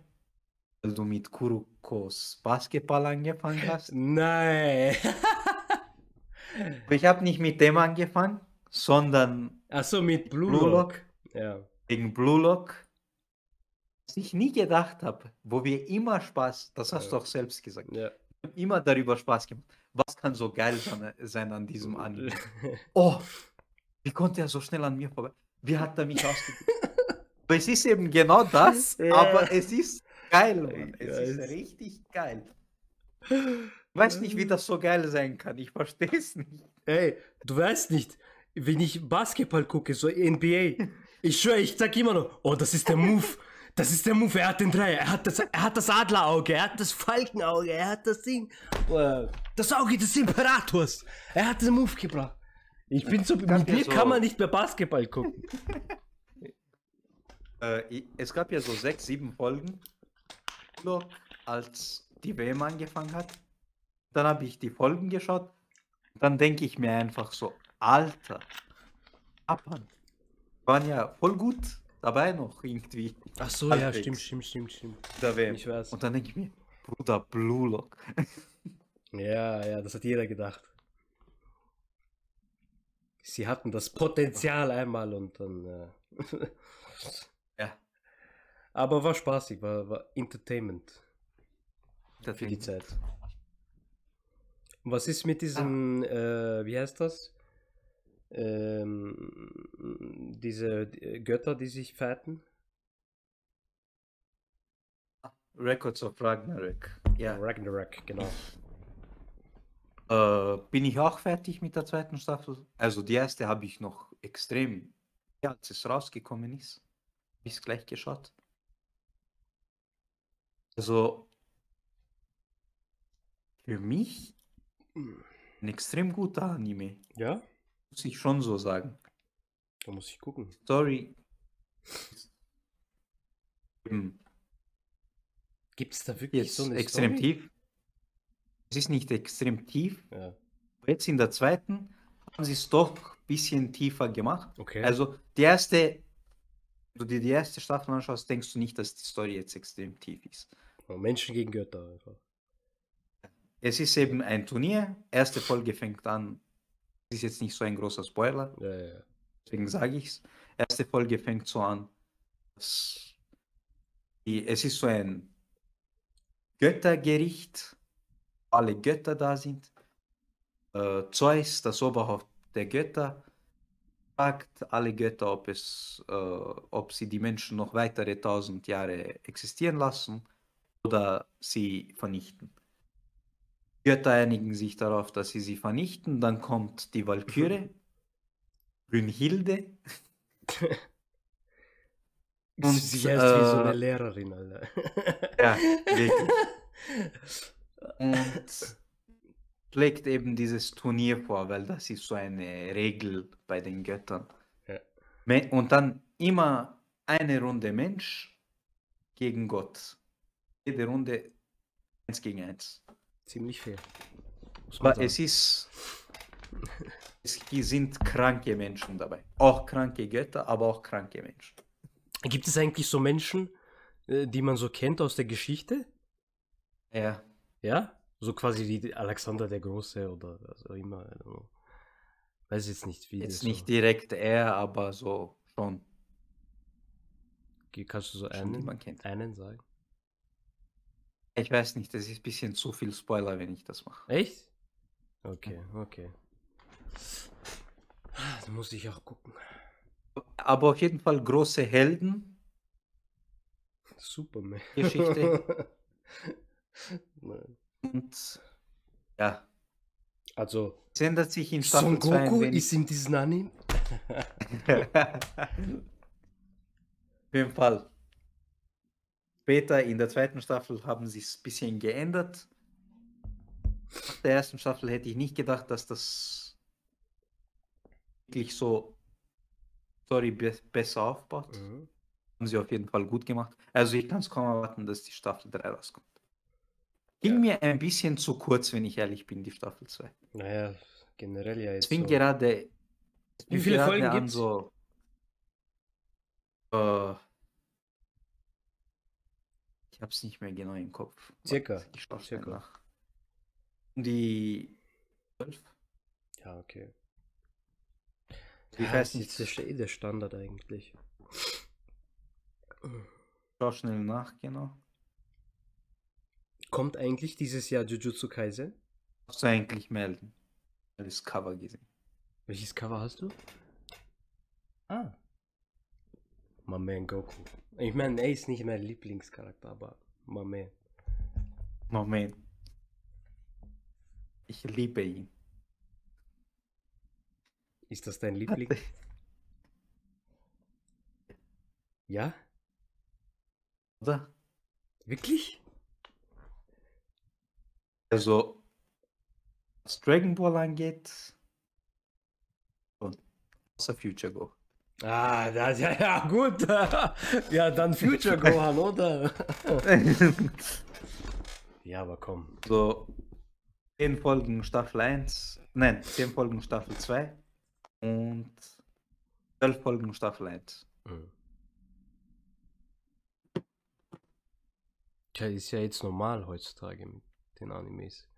weil du mit Kurokos Basketball angefangen hast. Nein. Ich habe nicht mit dem angefangen, sondern Achso, mit Blue, Blue Lock. Lock. Ja. wegen Blue Lock. Was ich nie gedacht habe, wo wir immer Spaß, das hast du Ja. auch selbst gesagt, ja. immer darüber Spaß gemacht. Was kann so geil sein, sein an diesem Anime? Oh, wie konnte er so schnell an mir vorbei? Wie hat er mich ausgeguckt? aber es ist eben genau das, Ja. aber es ist geil, Mann. Es ist richtig geil. Ich weiß nicht, wie das so geil sein kann. Ich verstehe es nicht. Ey, du weißt nicht, wenn ich Basketball gucke, so NBA, ich schwöre, ich sag immer noch, oh, das ist der Move. Das ist der Move, er hat den Dreier, er hat das, er hat das Adlerauge, er hat das Falkenauge, er hat das Ding, äh, das Auge des Imperators. Er hat den Move gebracht. Ich bin so, mit mir so- kann man nicht mehr Basketball gucken. Äh, es gab ja so sechs, sieben Folgen, als die WM angefangen hat. Dann habe ich die Folgen geschaut. Dann denke ich mir einfach so, Alter, Japan, waren ja voll gut dabei noch irgendwie. Ach so, ja, stimmt, stimmt, stimmt, stimmt. Der WM. Ich weiß. Und dann denke ich mir, Bruder, Blue Lock. Ja, ja, das hat jeder gedacht. Sie hatten das Potenzial einmal und dann. Äh, Ja, aber war spaßig, war, war Entertainment das für die. Zeit. Und was ist mit diesem, äh, wie heißt das? Ähm, diese äh, Götter, die sich fighten? Records of Ragnarök. Ja. Ragnarok, genau. Äh, bin ich auch fertig mit der zweiten Staffel? Also die erste habe ich noch extrem, ja, als es rausgekommen ist, habe ich es gleich geschaut. Also für mich ein extrem guter Anime, Ja? Muss ich schon so sagen. Da muss ich gucken. Story Gibt es da wirklich jetzt so eine extrem Story? tief. Es ist nicht extrem tief. Ja. Jetzt in der zweiten haben sie es doch ein bisschen tiefer gemacht. Okay. Also die erste, wenn du dir die erste Staffel anschaust, denkst du nicht, dass die Story jetzt extrem tief ist. Menschen gegen Götter einfach. Es ist eben ein Turnier. Erste Folge fängt an. Ist jetzt nicht so ein großer Spoiler, Ja, ja, deswegen sage ich es. Erste Folge fängt so an. es ist so ein Göttergericht. Alle Götter da sind. Äh, Zeus, das Oberhaupt der Götter, fragt alle Götter, ob, es, äh, ob sie die Menschen noch weitere tausend Jahre existieren lassen oder sie vernichten. Götter einigen sich darauf, dass sie sie vernichten. Dann kommt die Walküre, Brünnhilde. Und, Sie heißt wie so eine äh, Lehrerin, Alter. Ja, wirklich. Und schlägt eben dieses Turnier vor, weil das ist so eine Regel bei den Göttern. Ja. Und dann immer eine Runde Mensch gegen Gott. Jede Runde eins gegen eins. Ziemlich man Aber es ist. Es sind kranke Menschen dabei. Auch kranke Götter, aber auch kranke Menschen. Gibt es eigentlich so Menschen, äh, die man so kennt aus der Geschichte? Ja. Ja? So quasi wie Alexander der Große oder was auch immer. I don't know. Weiß jetzt nicht, wie Jetzt das nicht so. direkt er, aber so schon. Kannst du so Schon, einen, man kennt. einen sagen? Ich weiß nicht, das ist ein bisschen zu viel Spoiler, wenn ich das mache. Echt? Okay, okay. Da muss ich auch gucken. Aber auf jeden Fall große Helden. Superman. Geschichte. Nein. Und ja, Also, es ändert sich in Son Staffel 2 ein Goku ist in diesem Anime. Auf jeden Fall. Später in der zweiten Staffel haben sie es ein bisschen geändert. Nach der ersten Staffel hätte ich nicht gedacht, dass das wirklich so Story be besser aufbaut. Mhm. Haben sie auf jeden Fall gut gemacht. Also ich kann es kaum erwarten, dass die Staffel 3 rauskommt. Ging Ja. mir ein bisschen zu kurz, wenn ich ehrlich bin, die Staffel 2. Naja, generell ja jetzt. Es fing so. gerade. es Wie viele Folgen an, gibt's? So, äh, es nicht mehr genau im Kopf. Circa, Ich schaue circa. nach. Die 12? Ja, okay. Ich ja, weiß das ist der, eh der Standard eigentlich. Schau schnell nach, genau. Kommt eigentlich dieses Jahr Jujutsu Kaisen? Musst du eigentlich melden. Das Cover gesehen. Welches Cover hast du? Ah. My man Goku. Ich meine, er ist nicht mein Lieblingscharakter, aber my man. Moment. Ich liebe ihn. Ist das dein Liebling? Ja? Oder? Wirklich? Also, was Dragon Ball angeht, und außer Future Go. Ah, das, ja, ja, gut. ja, dann Future Gohan, oder? ja, aber komm. so 10 Folgen Staffel 1, nein, 10 Folgen Staffel 2 und 12 Folgen Staffel 1. Mhm. Tja, ist ja jetzt normal heutzutage mit den Animes.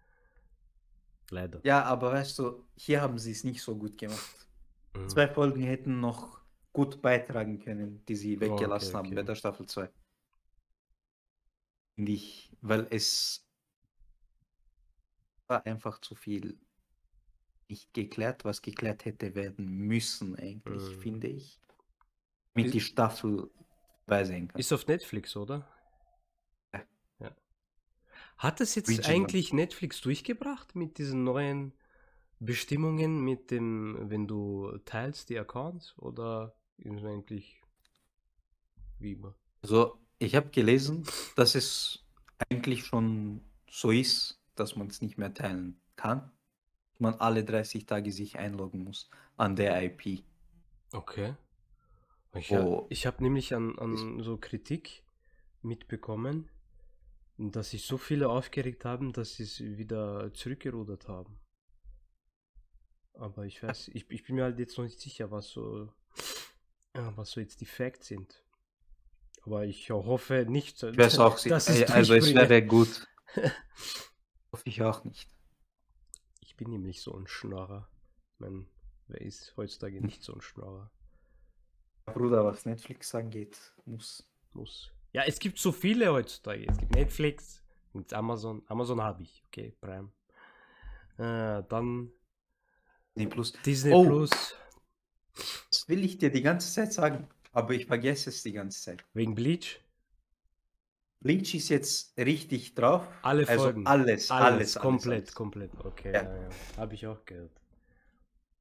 Leider. Ja, aber weißt du, hier haben sie es nicht so gut gemacht. Mhm. Zwei Folgen hätten noch gut beitragen können, die sie weggelassen okay, haben okay. bei der Staffel 2. Finde ich, weil es war einfach zu viel nicht geklärt, was geklärt hätte werden müssen, eigentlich, Mhm. finde ich. Mit Ist- die Staffel beisehen kann. Ist auf Netflix, oder? Ja. ja. Hat es jetzt Regional. eigentlich Netflix durchgebracht mit diesen neuen Bestimmungen, mit dem, wenn du teilst die Accounts oder ist eigentlich wie immer? Also, ich habe gelesen, dass es eigentlich schon so ist, dass man es nicht mehr teilen kann. Man alle 30 Tage sich einloggen muss an der IP. Okay. Ich, Oh. ich habe nämlich an, an so Kritik mitbekommen, dass sich so viele aufgeregt haben, dass sie es wieder zurückgerudert haben. Aber ich weiß, ich, ich bin mir halt jetzt noch nicht sicher, was so, ja, was so jetzt die Facts sind. Aber ich hoffe nicht, Ich weiß auch, sie- dass es äh, also es wäre gut. Hoffe ich auch nicht. Ich bin nämlich so ein Schnorrer. Ich wer ist heutzutage nicht so ein Schnorrer? Bruder, was Netflix angeht, muss. Muss. Ja, es gibt so viele heutzutage. Es gibt Netflix, gibt Amazon. Amazon habe ich, okay, Prime. Äh, dann Nee, plus. Disney Oh. Plus, Das will ich dir die ganze Zeit sagen, aber ich vergesse es die ganze Zeit. wegen Bleach. Bleach ist jetzt richtig drauf. Alle also Folgen. Alles, alles, alles, komplett, alles. komplett. Okay, Ja. ja. Ja, habe ich auch gehört.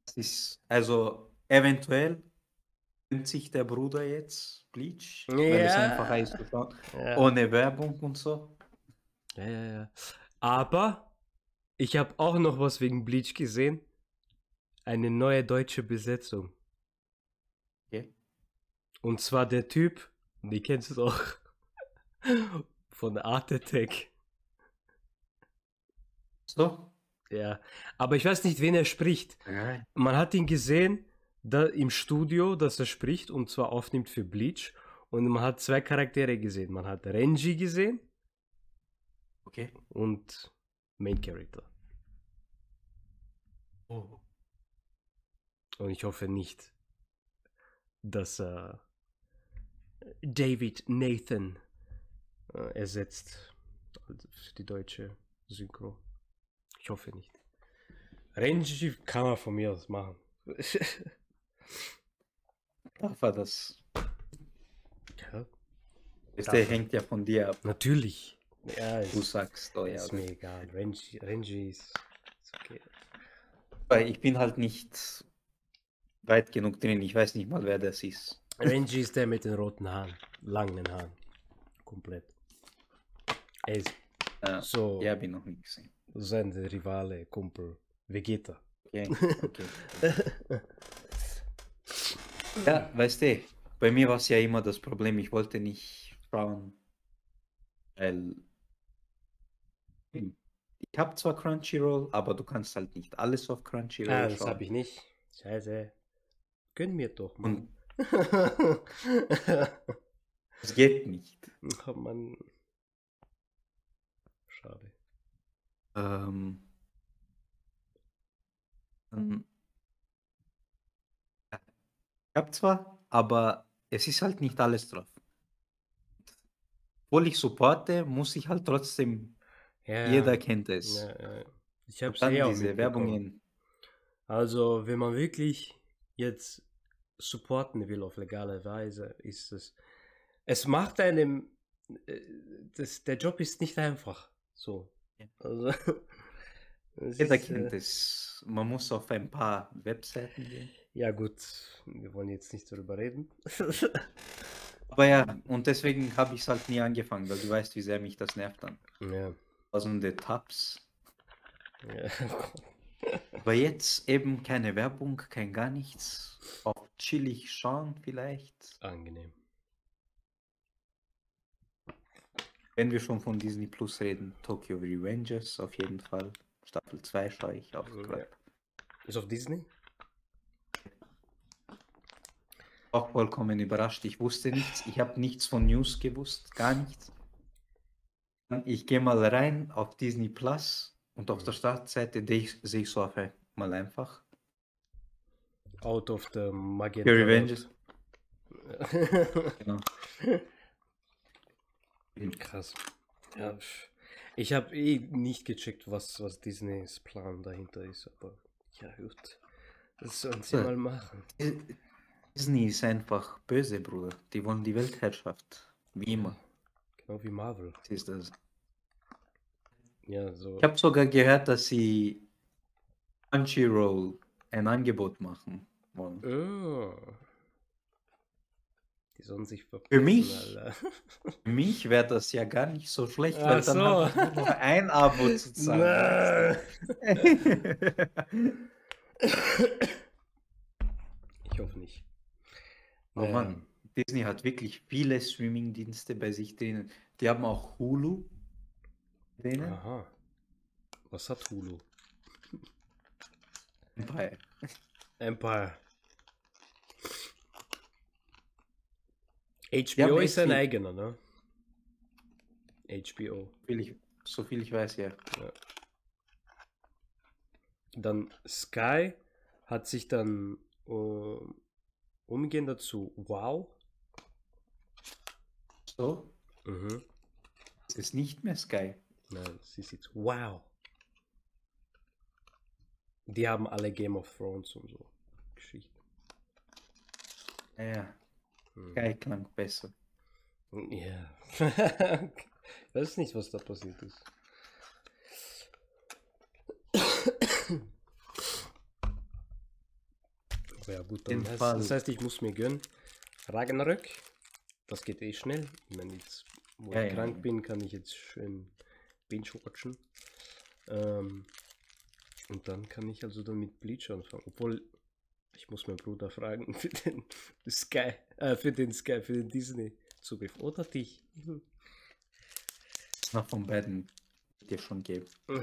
Das ist, also eventuell nimmt sich der Bruder jetzt Bleach, weil es Ja. einfacher ist zu schauen, Ja. ohne Werbung und so. Ja, ja, ja. Aber ich habe auch noch was wegen Bleach gesehen. Eine neue deutsche Besetzung. Und zwar der Typ, die kennst du doch, von Art Attack. So? Ja, aber ich weiß nicht, wen er spricht. Man hat ihn gesehen da im Studio, dass er spricht und zwar aufnimmt für Bleach. Und man hat zwei Charaktere gesehen. Man hat Renji gesehen Okay. und Main Character. Oh. Und ich hoffe nicht, dass äh, David Nathan äh, ersetzt also für die deutsche Synchro. Ich hoffe nicht. Renji kann man von mir aus machen. Darf er das? ja, Das der er. hängt ja von dir ab. natürlich. Ja, Du ist, sagst, oh ja. ist mir egal. Renji, Renji ist, ist okay. Weil ich bin halt nicht weit genug drin. Ich weiß nicht mal, wer das ist. Renji ist der mit den roten Haaren, langen Haaren. Komplett. Er ist Ja, so ja habe ich noch nie gesehen. sein Rivale, Kumpel, Vegeta. Okay, okay. ja, weißt du, bei mir war es ja immer das Problem, ich wollte nicht schauen, weil ich habe zwar Crunchyroll, aber du kannst halt nicht alles auf Crunchyroll Ah, das habe ich nicht. Scheiße. Gönn mir doch, Mann. Und es geht nicht. oh, Mann. Schade. Ähm, ähm, ja, ich habe zwar, aber es ist halt nicht alles drauf. Obwohl ich supporte, muss ich halt trotzdem, Ja, jeder kennt es. Ja, ja. Ich habe eh diese. Werbungen. Also, wenn man wirklich jetzt supporten will auf legale Weise, ist es. Es macht einem. äh, Das, der Job ist nicht einfach. So. Ja. Also. Jeder ist, kennt äh, es. Man muss auf ein paar Webseiten gehen. Ja, gut. Wir wollen jetzt nicht darüber reden. Aber ja, und deswegen habe ich es halt nie angefangen, weil du weißt, wie sehr mich das nervt dann. ja. Tausende Tabs. ja. Aber jetzt eben keine Werbung, kein gar nichts. Auch chillig schauen vielleicht. Angenehm. Wenn wir schon von Disney Plus reden, Tokyo Revengers auf jeden Fall. Staffel 2 schaue ich auch Ja. gerade. Ist auf Disney? Auch vollkommen überrascht. Ich wusste nichts. Ich habe nichts von News gewusst. Gar nichts. Ich gehe mal rein auf Disney Plus und auf der Startseite de- sehe ich so auf mal einfach. Out of the Magenta. Revengers. World. Genau. Krass. Ja, ich habe eh nicht gecheckt, was, was Disneys Plan dahinter ist, aber ja gut. Das sollen sie mal machen. Disney ist einfach böse, Bruder. Die wollen die Weltherrschaft. Wie immer. Genau wie Marvel. Das ist das. Ja, so. Ich habe sogar gehört, dass sie Crunchyroll ein Angebot machen wollen. Oh. Die sollen sich Für verpissen, mich? Für mich wäre das ja gar nicht so schlecht, Ach weil dann so. habe ich nur noch ein Abo zu zahlen. Ich hoffe nicht. oh Naja. Mann, Disney hat wirklich viele Streaming-Dienste bei sich drinnen. Die haben auch Hulu. Denen? Aha. Was hat Hulu? Empire. Empire. Ja, HBO ist ein eigener, ne? HBO. Ich, so viel ich weiß, ja. Dann Sky hat sich dann äh, umgehend dazu Wow. So, Mhm. es ist nicht mehr Sky. Nein, ist jetzt Wow. Die haben alle Game of Thrones und so Geschichten. Ja, Mhm. Sky klang besser. Ja. ich weiß nicht, was da passiert ist. Aber ja gut, dann heißt, das heißt, ich muss mir gönnen. Ragnarök, das geht eh schnell. Ich meine, jetzt, wo Ja, ich ja, krank ja. bin, kann ich jetzt schön binge-watchen. Ähm, und dann kann ich also dann mit Bleach anfangen. Obwohl, ich muss meinen Bruder fragen für den Sky, äh, für den Sky, für den Disney-Zugriff. Oder dich. Das noch von beiden dir schon geben.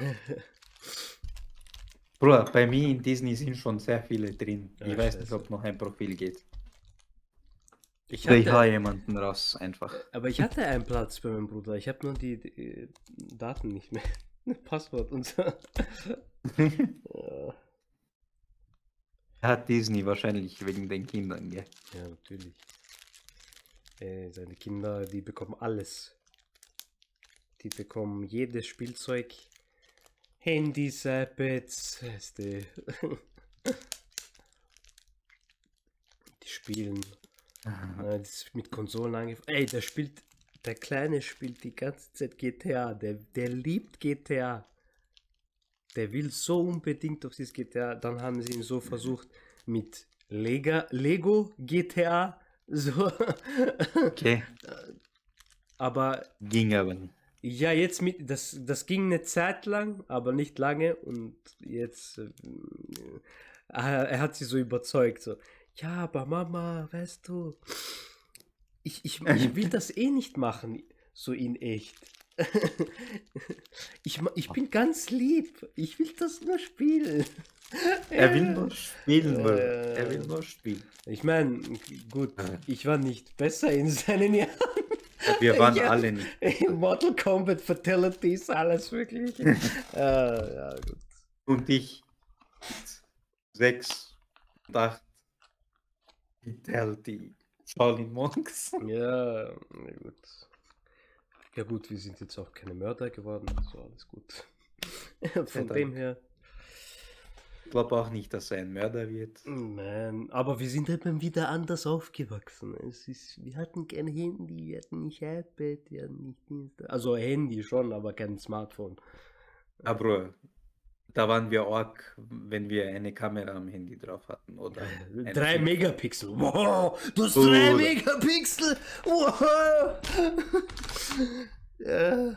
Bruder, bei mir in Disney sind schon sehr viele drin. Ich weiß nicht, ob noch ein Profil geht. Ich Oder ich hatte, hau jemanden raus, einfach. aber ich hatte einen Platz bei meinem Bruder. Ich habe nur die, die äh, Daten nicht mehr. Passwort und so. Ja. Er hat Disney wahrscheinlich wegen den Kindern, gell? Ja, natürlich. Äh, seine Kinder, die bekommen alles. Die bekommen jedes Spielzeug. Handys, iPads. Die spielen. Äh, das ist mit Konsolen angefangen. Ey, der spielt. Der Kleine spielt die ganze Zeit GTA. Der, der liebt GTA. Der will so unbedingt auf dieses GTA. Dann haben sie ihn so versucht mit Lega, Lego GTA. So. Okay, aber ging aber nicht. ja, jetzt mit. Das, das ging eine Zeit lang, aber nicht lange. Und jetzt. äh, er, er hat sie so überzeugt. So. Ja, aber Mama, weißt du. Ich, ich, ich will das eh nicht machen, so in echt. ich, ich bin ganz lieb. Ich will das nur spielen. Er will nur spielen, ja. Er will nur spielen. Ich meine, gut, ich war nicht besser in seinen Jahren. Wir waren Ja. alle nicht. In Mortal Kombat Fatalities, alles Mögliche. äh, ja, gut. Und ich sechs und acht Vitality Shaolin Monks. Ja, na gut. Ja gut, wir sind jetzt auch keine Mörder geworden, also alles gut. Von Ja, dem her. Ich glaube auch nicht, dass er ein Mörder wird. Nein, aber wir sind eben wieder anders aufgewachsen. Es ist, wir hatten kein Handy, wir hatten nicht iPad, wir hatten nicht Insta. Also Handy schon, aber kein Smartphone. Aber da waren wir arg, wenn wir eine Kamera am Handy drauf hatten, oder? eine Drei Film- Megapixel. Wow, du hast Oh, drei da- Megapixel. Wow. ja.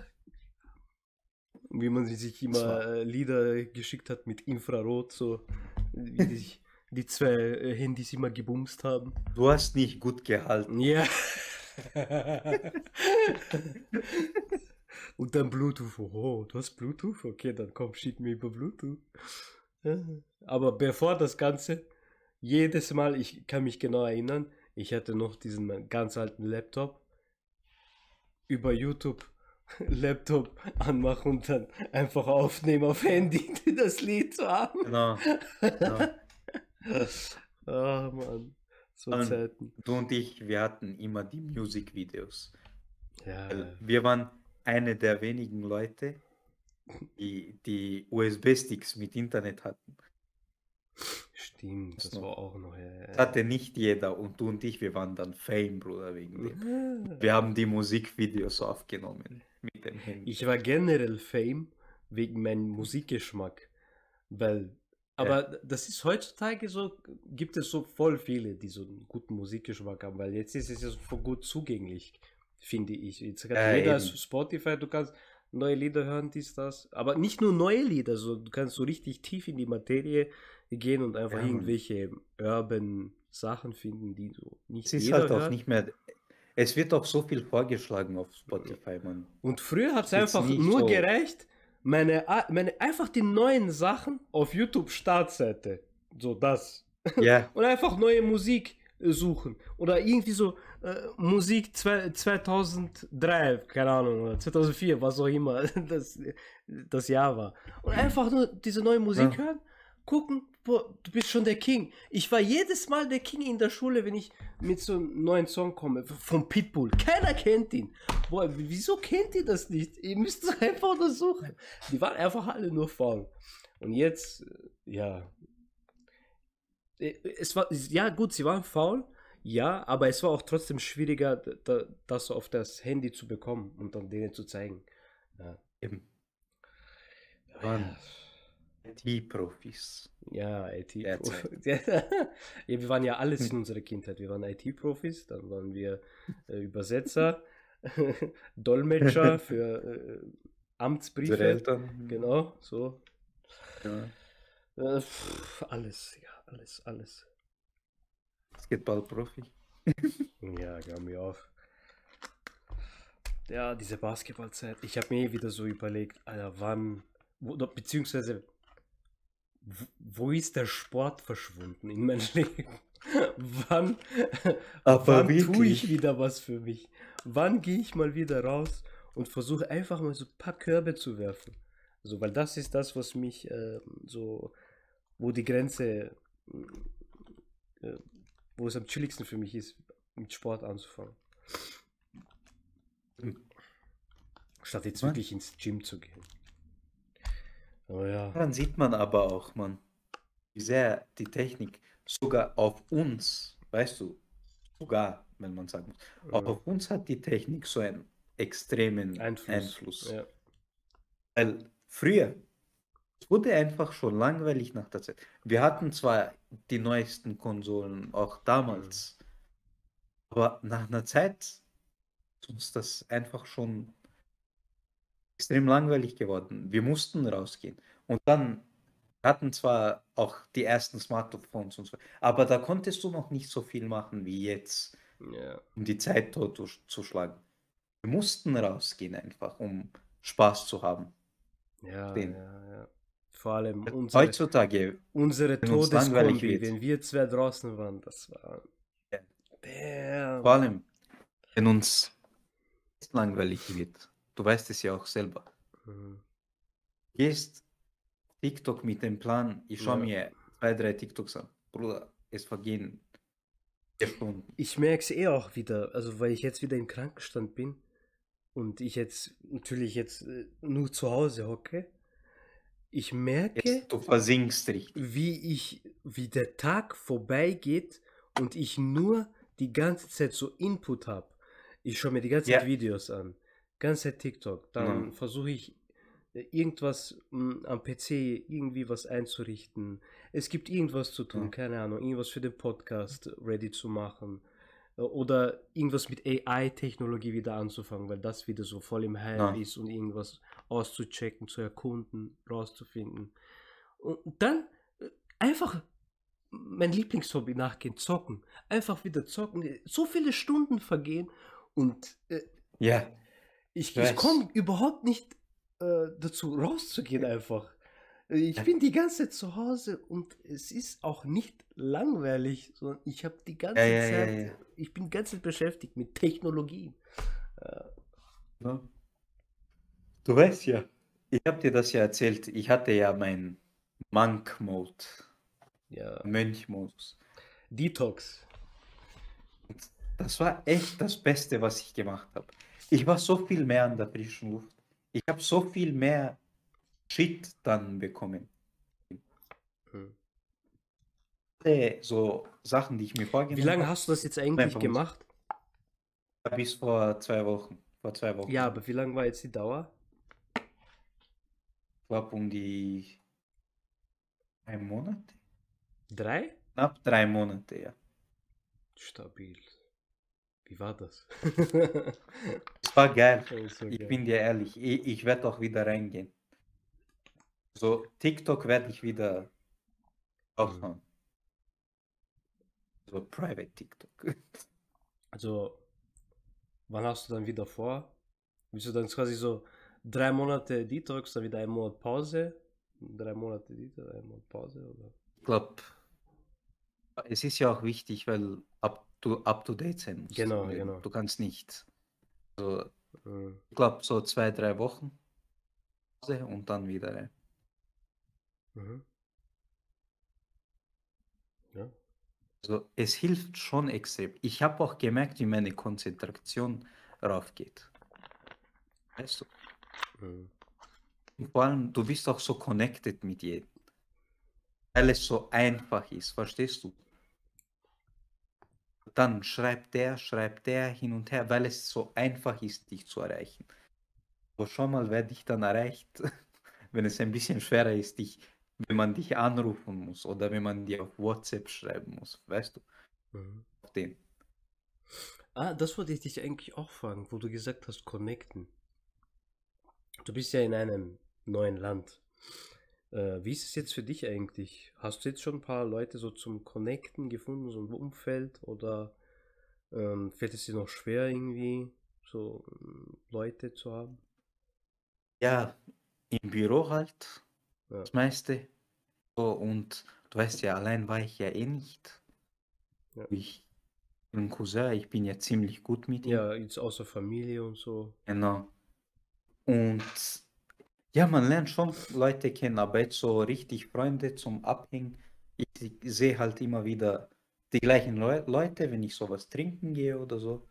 Wie man sich immer äh, Lieder geschickt hat mit Infrarot, so wie die, sich die zwei äh, Handys immer gebumst haben. Du hast nicht gut gehalten. Ja. Und dann Bluetooth. Oh, du hast Bluetooth? Okay, dann komm, schick mir über Bluetooth. Ja. Aber bevor das Ganze, jedes Mal, ich kann mich genau erinnern, ich hatte noch diesen ganz alten Laptop. Über YouTube Laptop anmachen und dann einfach aufnehmen auf Handy, das Lied zu haben. Genau. genau. Ah, Mann. So Und- Zeiten. Du und ich, wir hatten immer die Musikvideos. Ja. Weil Wir waren eine der wenigen Leute, die die USB-Sticks mit Internet hatten. Stimmt, das noch. war auch noch. Ja, ja, Das hatte nicht jeder und du und ich, wir waren dann Fame, Bruder, wegen dem. ja. Wir haben die Musikvideos aufgenommen mit dem Handy. Ich war generell Fame wegen meinem Musikgeschmack. Weil, aber das ist heutzutage so, gibt es so voll viele, die so einen guten Musikgeschmack haben, weil jetzt ist es ja so gut zugänglich, finde ich. Jetzt kann Ja, jeder. Spotify, du kannst neue Lieder hören, dies, das. Aber nicht nur neue Lieder, so, du kannst so richtig tief in die Materie gehen und einfach Ja, irgendwelche urban Sachen finden, die so nicht Es ist halt auch hört. nicht mehr, Es wird auch so viel vorgeschlagen auf Spotify, Mann. Und früher hat es einfach nur so. gereicht, meine, meine einfach die neuen Sachen auf YouTube Startseite. So das. Ja, Und einfach neue Musik äh, suchen. Oder irgendwie so äh, Musik zwei, 2003, keine Ahnung, oder 2004, was auch immer das, das Jahr war. Und einfach nur diese neue Musik Ja. hören, gucken, boah, du bist schon der King. Ich war jedes Mal der King in der Schule, wenn ich mit so einem neuen Song komme, vom Pitbull. Keiner kennt ihn. Boah, wieso kennt ihr das nicht? Ihr müsst es einfach nur suchen. Die waren einfach alle nur faul. Und jetzt, äh, ja, äh, es war, ja gut, sie waren faul, ja, aber es war auch trotzdem schwieriger, d- d- das auf das Handy zu bekommen und dann denen zu zeigen. Ja, eben. Aber Mann. IT-Profis. ja, IT. Derzeit. ja, wir waren ja alles in unserer Kindheit. Wir waren IT-Profis, dann waren wir äh, Übersetzer, Dolmetscher für äh, Amtsbriefe. Unsere Eltern. Genau, so. Ja. Äh, pff, alles, ja, alles, alles. Basketball-Profi. Ja, hör mir auf. Ja, diese Basketballzeit. Ich habe mir wieder so überlegt, Alter, wann, wo, oder beziehungsweise, wo ist der Sport verschwunden in meinem Leben? wann Aber wann tue ich wieder was für mich? Wann gehe ich mal wieder raus und versuche einfach mal so ein paar Körbe zu werfen? Also, weil das ist das, was mich ähm, so, wo die Grenze, äh, wo es am chilligsten für mich ist, mit Sport anzufangen. Statt jetzt Mann. wirklich ins Gym zu gehen. Aber ja. Daran sieht man aber auch, man, wie sehr die Technik sogar auf uns, weißt du, sogar, wenn man sagen muss, auch Ja. auf uns hat die Technik so einen extremen Einfluss. Einfluss. Ja. Weil früher, es wurde einfach schon langweilig nach der Zeit. Wir hatten zwar die neuesten Konsolen, auch damals, aber nach einer Zeit ist uns das einfach schon extrem langweilig geworden. Wir mussten rausgehen. Und dann hatten zwar auch die ersten Smartphones und so, aber da konntest du noch nicht so viel machen wie jetzt, ja. um die Zeit tot zu- zu schlagen. Wir mussten rausgehen einfach, um Spaß zu haben. Ja, Den. ja, ja. Vor allem unsere, Heutzutage, unsere Todeskombi, wenn wir zwei draußen waren, das war. Ja. Damn. vor allem, wenn uns langweilig wird, du weißt es ja auch selber, Mhm. gehst TikTok mit dem Plan, ich schaue Ja. mir zwei, drei TikToks an. Bruder, es vergehen vier Stunden. Ich merke es eh auch wieder, also weil ich jetzt wieder im Krankenstand bin und ich jetzt natürlich jetzt äh, nur zu Hause hocke. Ich merke, Jetzt, du versinkst richtig. wie ich, wie der Tag vorbeigeht und ich nur die ganze Zeit so Input habe. Ich schaue mir die ganze Ja. Zeit Videos an, ganze Zeit TikTok. Dann Mhm. versuche ich äh, irgendwas mh, am PC irgendwie was einzurichten. Es gibt irgendwas zu tun, Mhm. keine Ahnung, irgendwas für den Podcast ready zu machen. Oder irgendwas mit AI-Technologie wieder anzufangen, weil das wieder so voll im Hype Ja. ist und irgendwas auszuchecken, zu erkunden, rauszufinden. Und dann äh, einfach mein Lieblingshobby nachgehen, zocken. Einfach wieder zocken. So viele Stunden vergehen und äh, Ja, ich, ich komme überhaupt nicht äh, dazu rauszugehen einfach. Ich bin die ganze Zeit zu Hause und es ist auch nicht langweilig, sondern ich habe die ganze Ja, ja, Zeit, ja. ich bin die ganze Zeit beschäftigt mit Technologie. Du weißt ja, ich habe dir das ja erzählt, ich hatte ja meinen Monk-Mode, Ja. Mönch-Modus. Detox. Das war echt das Beste, was ich gemacht habe. Ich war so viel mehr an der frischen Luft. Ich habe so viel mehr Shit dann bekommen. Hm. Äh, So Sachen, die ich mir vorgenommen Wie lange habe, hast du das jetzt eigentlich gemacht? bis vor zwei Wochen. Vor zwei Wochen. Ja, aber wie lange war jetzt die Dauer? Ich glaube um die drei Monate. Drei? Knapp drei Monate, ja. Stabil. Wie war das? Es war geil. War Ich geil. bin dir ehrlich, ich, ich werde auch wieder reingehen. So, TikTok werde ich wieder aufhauen. So, Private TikTok. Also, wann hast du dann wieder vor? Willst du dann quasi so drei Monate Detox, dann wieder einen Monat Pause? Drei Monate Detox, ein Monat Pause? Oder? Ich glaube, es ist ja auch wichtig, weil up to, up to date sein musst. Genau, genau. Du kannst nicht. Also, Mhm. ich glaube, so zwei, drei Wochen Pause und dann wieder rein. Mhm. Ja. Also, es hilft schon extrem. Ich habe auch gemerkt, wie meine Konzentration raufgeht. Weißt du? Mhm. Und vor allem, du bist auch so connected mit jedem. Weil es so einfach ist, verstehst du? Dann schreibt der, schreibt der hin und her, weil es so einfach ist, dich zu erreichen. Aber schau mal, wer dich dann erreicht, wenn es ein bisschen schwerer ist, dich, wenn man dich anrufen muss oder wenn man dir auf WhatsApp schreiben muss, weißt du? Mhm. Auf den. Ah, das wollte ich dich eigentlich auch fragen, wo du gesagt hast, connecten. Du bist ja in einem neuen Land. Äh, wie ist es jetzt für dich eigentlich? Hast du jetzt schon ein paar Leute so zum Connecten gefunden, so ein Umfeld? Oder ähm, fällt es dir noch schwer irgendwie, so ähm, Leute zu haben? Ja, im Büro halt, Ja. das meiste. So, und du weißt ja, allein war ich ja eh nicht. Ja. Ich bin ein Cousin, ich bin ja ziemlich gut mit ihm. Ja, jetzt außer Familie und so. Genau. Und ja, man lernt schon Leute kennen, aber jetzt so richtig Freunde zum Abhängen. Ich sehe halt immer wieder die gleichen Leu Leute, wenn ich sowas trinken gehe oder so.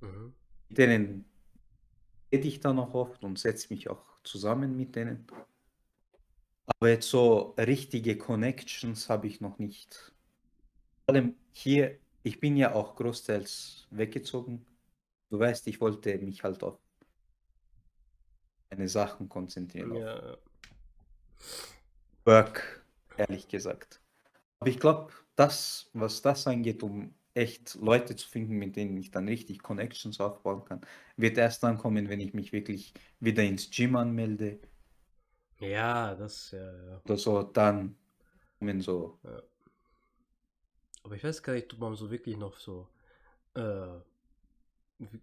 Mhm. Mit denen rede ich dann auch oft und setze mich auch zusammen mit denen. Aber jetzt so richtige Connections habe ich noch nicht. Vor allem hier, ich bin ja auch großteils weggezogen. Du weißt, ich wollte mich halt auf meine Sachen konzentrieren, ja. Work, ehrlich gesagt. Aber ich glaube, das, was das angeht, um echt Leute zu finden, mit denen ich dann richtig Connections aufbauen kann, wird erst dann kommen, wenn ich mich wirklich wieder ins Gym anmelde Ja, das, ja, ja. oder so, dann kommen so, Aber ich weiß gar nicht, ob man so wirklich noch so äh,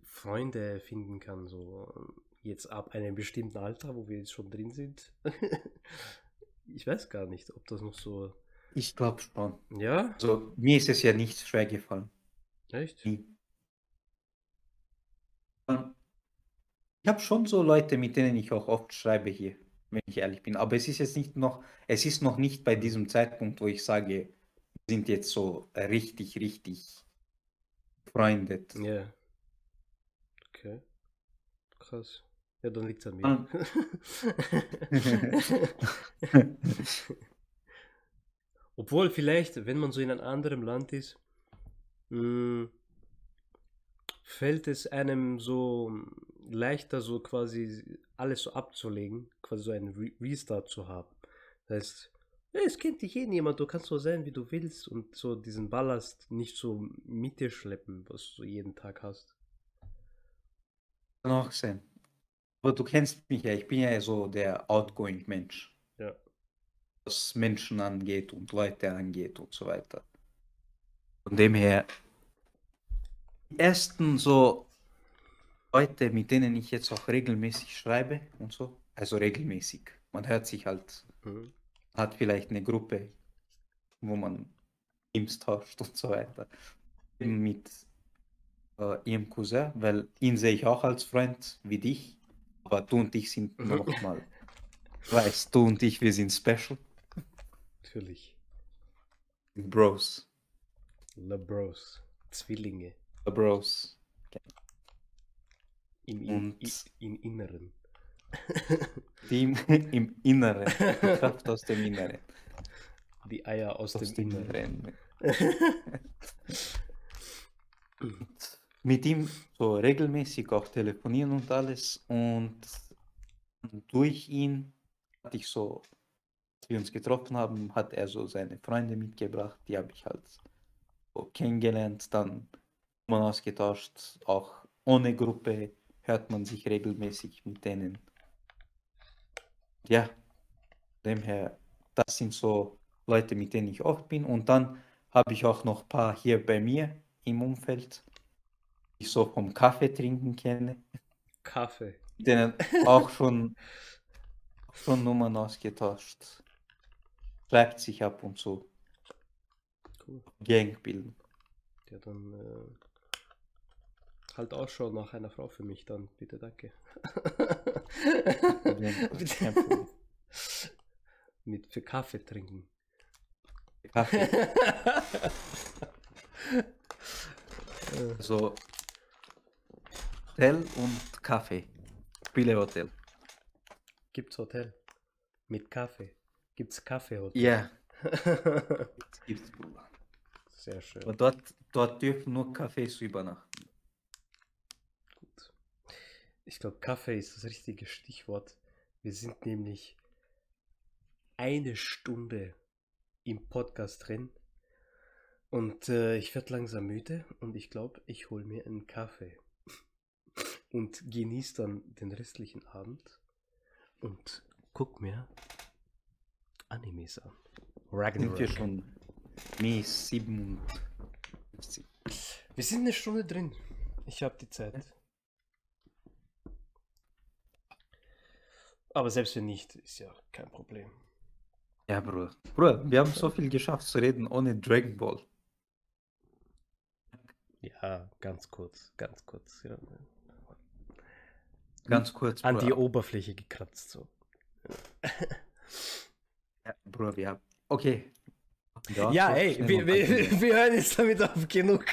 Freunde finden kann, so ähm, jetzt ab einem bestimmten Alter, wo wir jetzt schon drin sind. ich weiß gar nicht, ob das noch so. ich glaube schon. Ja? Also mir ist es ja nicht schwer gefallen. Echt? Nie. Ich habe schon so Leute, mit denen ich auch oft schreibe hier, wenn ich ehrlich bin. Aber es ist jetzt nicht noch, es ist noch nicht bei diesem Zeitpunkt, wo ich sage, wir sind jetzt so richtig, richtig befreundet. Ja. Okay. Krass. Ja, dann liegt's an mir. Ah. Obwohl, vielleicht, wenn man so in einem anderen Land ist, mh, fällt es einem so leichter, so quasi alles so abzulegen, quasi so einen Re Restart zu haben. Das heißt, ja, es kennt dich eh niemand, du kannst so sein, wie du willst und so diesen Ballast nicht so mit dir schleppen, was du jeden Tag hast. Kann auch sein. Aber du kennst mich ja, ich bin ja so der outgoing Mensch, Ja. was Menschen angeht und Leute angeht und so weiter. Von dem her, die ersten so Leute, mit denen ich jetzt auch regelmäßig schreibe und so, also regelmäßig, man hört sich halt, Mhm. hat vielleicht eine Gruppe, wo man Teams tauscht und so weiter. Eben Mit äh, ihrem Cousin, weil ihn sehe ich auch als Freund wie dich, aber du und ich sind Mhm. nochmal, weißt du und ich, wir sind special Natürlich. Bros, Le Bros. Zwillinge. the Bros. Im, in, im Inneren. Die im, im Inneren, die Kraft aus dem Inneren. Die Eier aus, Aus dem, dem Inneren. Inneren. Mit ihm so regelmäßig auch telefonieren und alles. Und durch ihn hatte ich so, als wir uns getroffen haben, hat er so seine Freunde mitgebracht. Die habe ich halt so kennengelernt, dann man ausgetauscht. Auch ohne Gruppe hört man sich regelmäßig mit denen. Ja, demher, das sind so Leute, mit denen ich oft bin. Und dann habe ich auch noch ein paar hier bei mir im Umfeld, die ich so vom Kaffee trinken kenne, Kaffee. denen auch schon, schon Nummern ausgetauscht. Schreibt sich ab und zu. Cool. Gang bilden. Ja, dann äh, halt Ausschau nach einer Frau für mich dann. Bitte, danke. Mit für Kaffee trinken. Kaffee. So Hotel und Kaffee. Spielehotel. Gibt's Hotel? Mit Kaffee. Gibt's Kaffeehotel? Ja, gibt's Bruder. Sehr schön. Aber dort, dort dürfen nur Cafés übernachten. Ich glaube, Kaffee ist das richtige Stichwort. Wir sind nämlich eine Stunde im Podcast drin und äh, ich werde langsam müde und ich glaube, ich hole mir einen Kaffee und genieße dann den restlichen Abend und guck mir Animes an. Sind wir Ragnarok. schon mies 57. Wir sind eine Stunde drin. Ich habe die Zeit. Aber selbst wenn nicht, ist ja kein Problem. Ja, Bruder. Bruder, wir haben so viel geschafft zu reden ohne Dragon Ball. Ja, ganz kurz, ganz kurz. Ja. Ganz kurz, An Bruder. die Oberfläche gekratzt so. Ja, Bruder, wir haben. Okay. Ja, so ey, wir, wir, wir hören jetzt damit auf genug.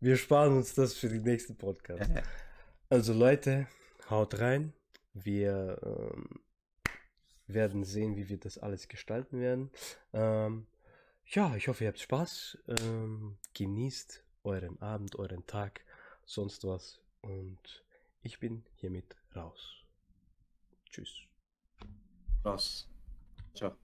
Wir sparen uns das für den nächsten Podcast. Ja, Also Leute, haut rein. Wir ähm, werden sehen, wie wir das alles gestalten werden. Ähm, ja, ich hoffe, ihr habt Spaß. Ähm, genießt euren Abend, euren Tag, sonst was. Und ich bin hiermit raus. Tschüss. Raus. Ciao.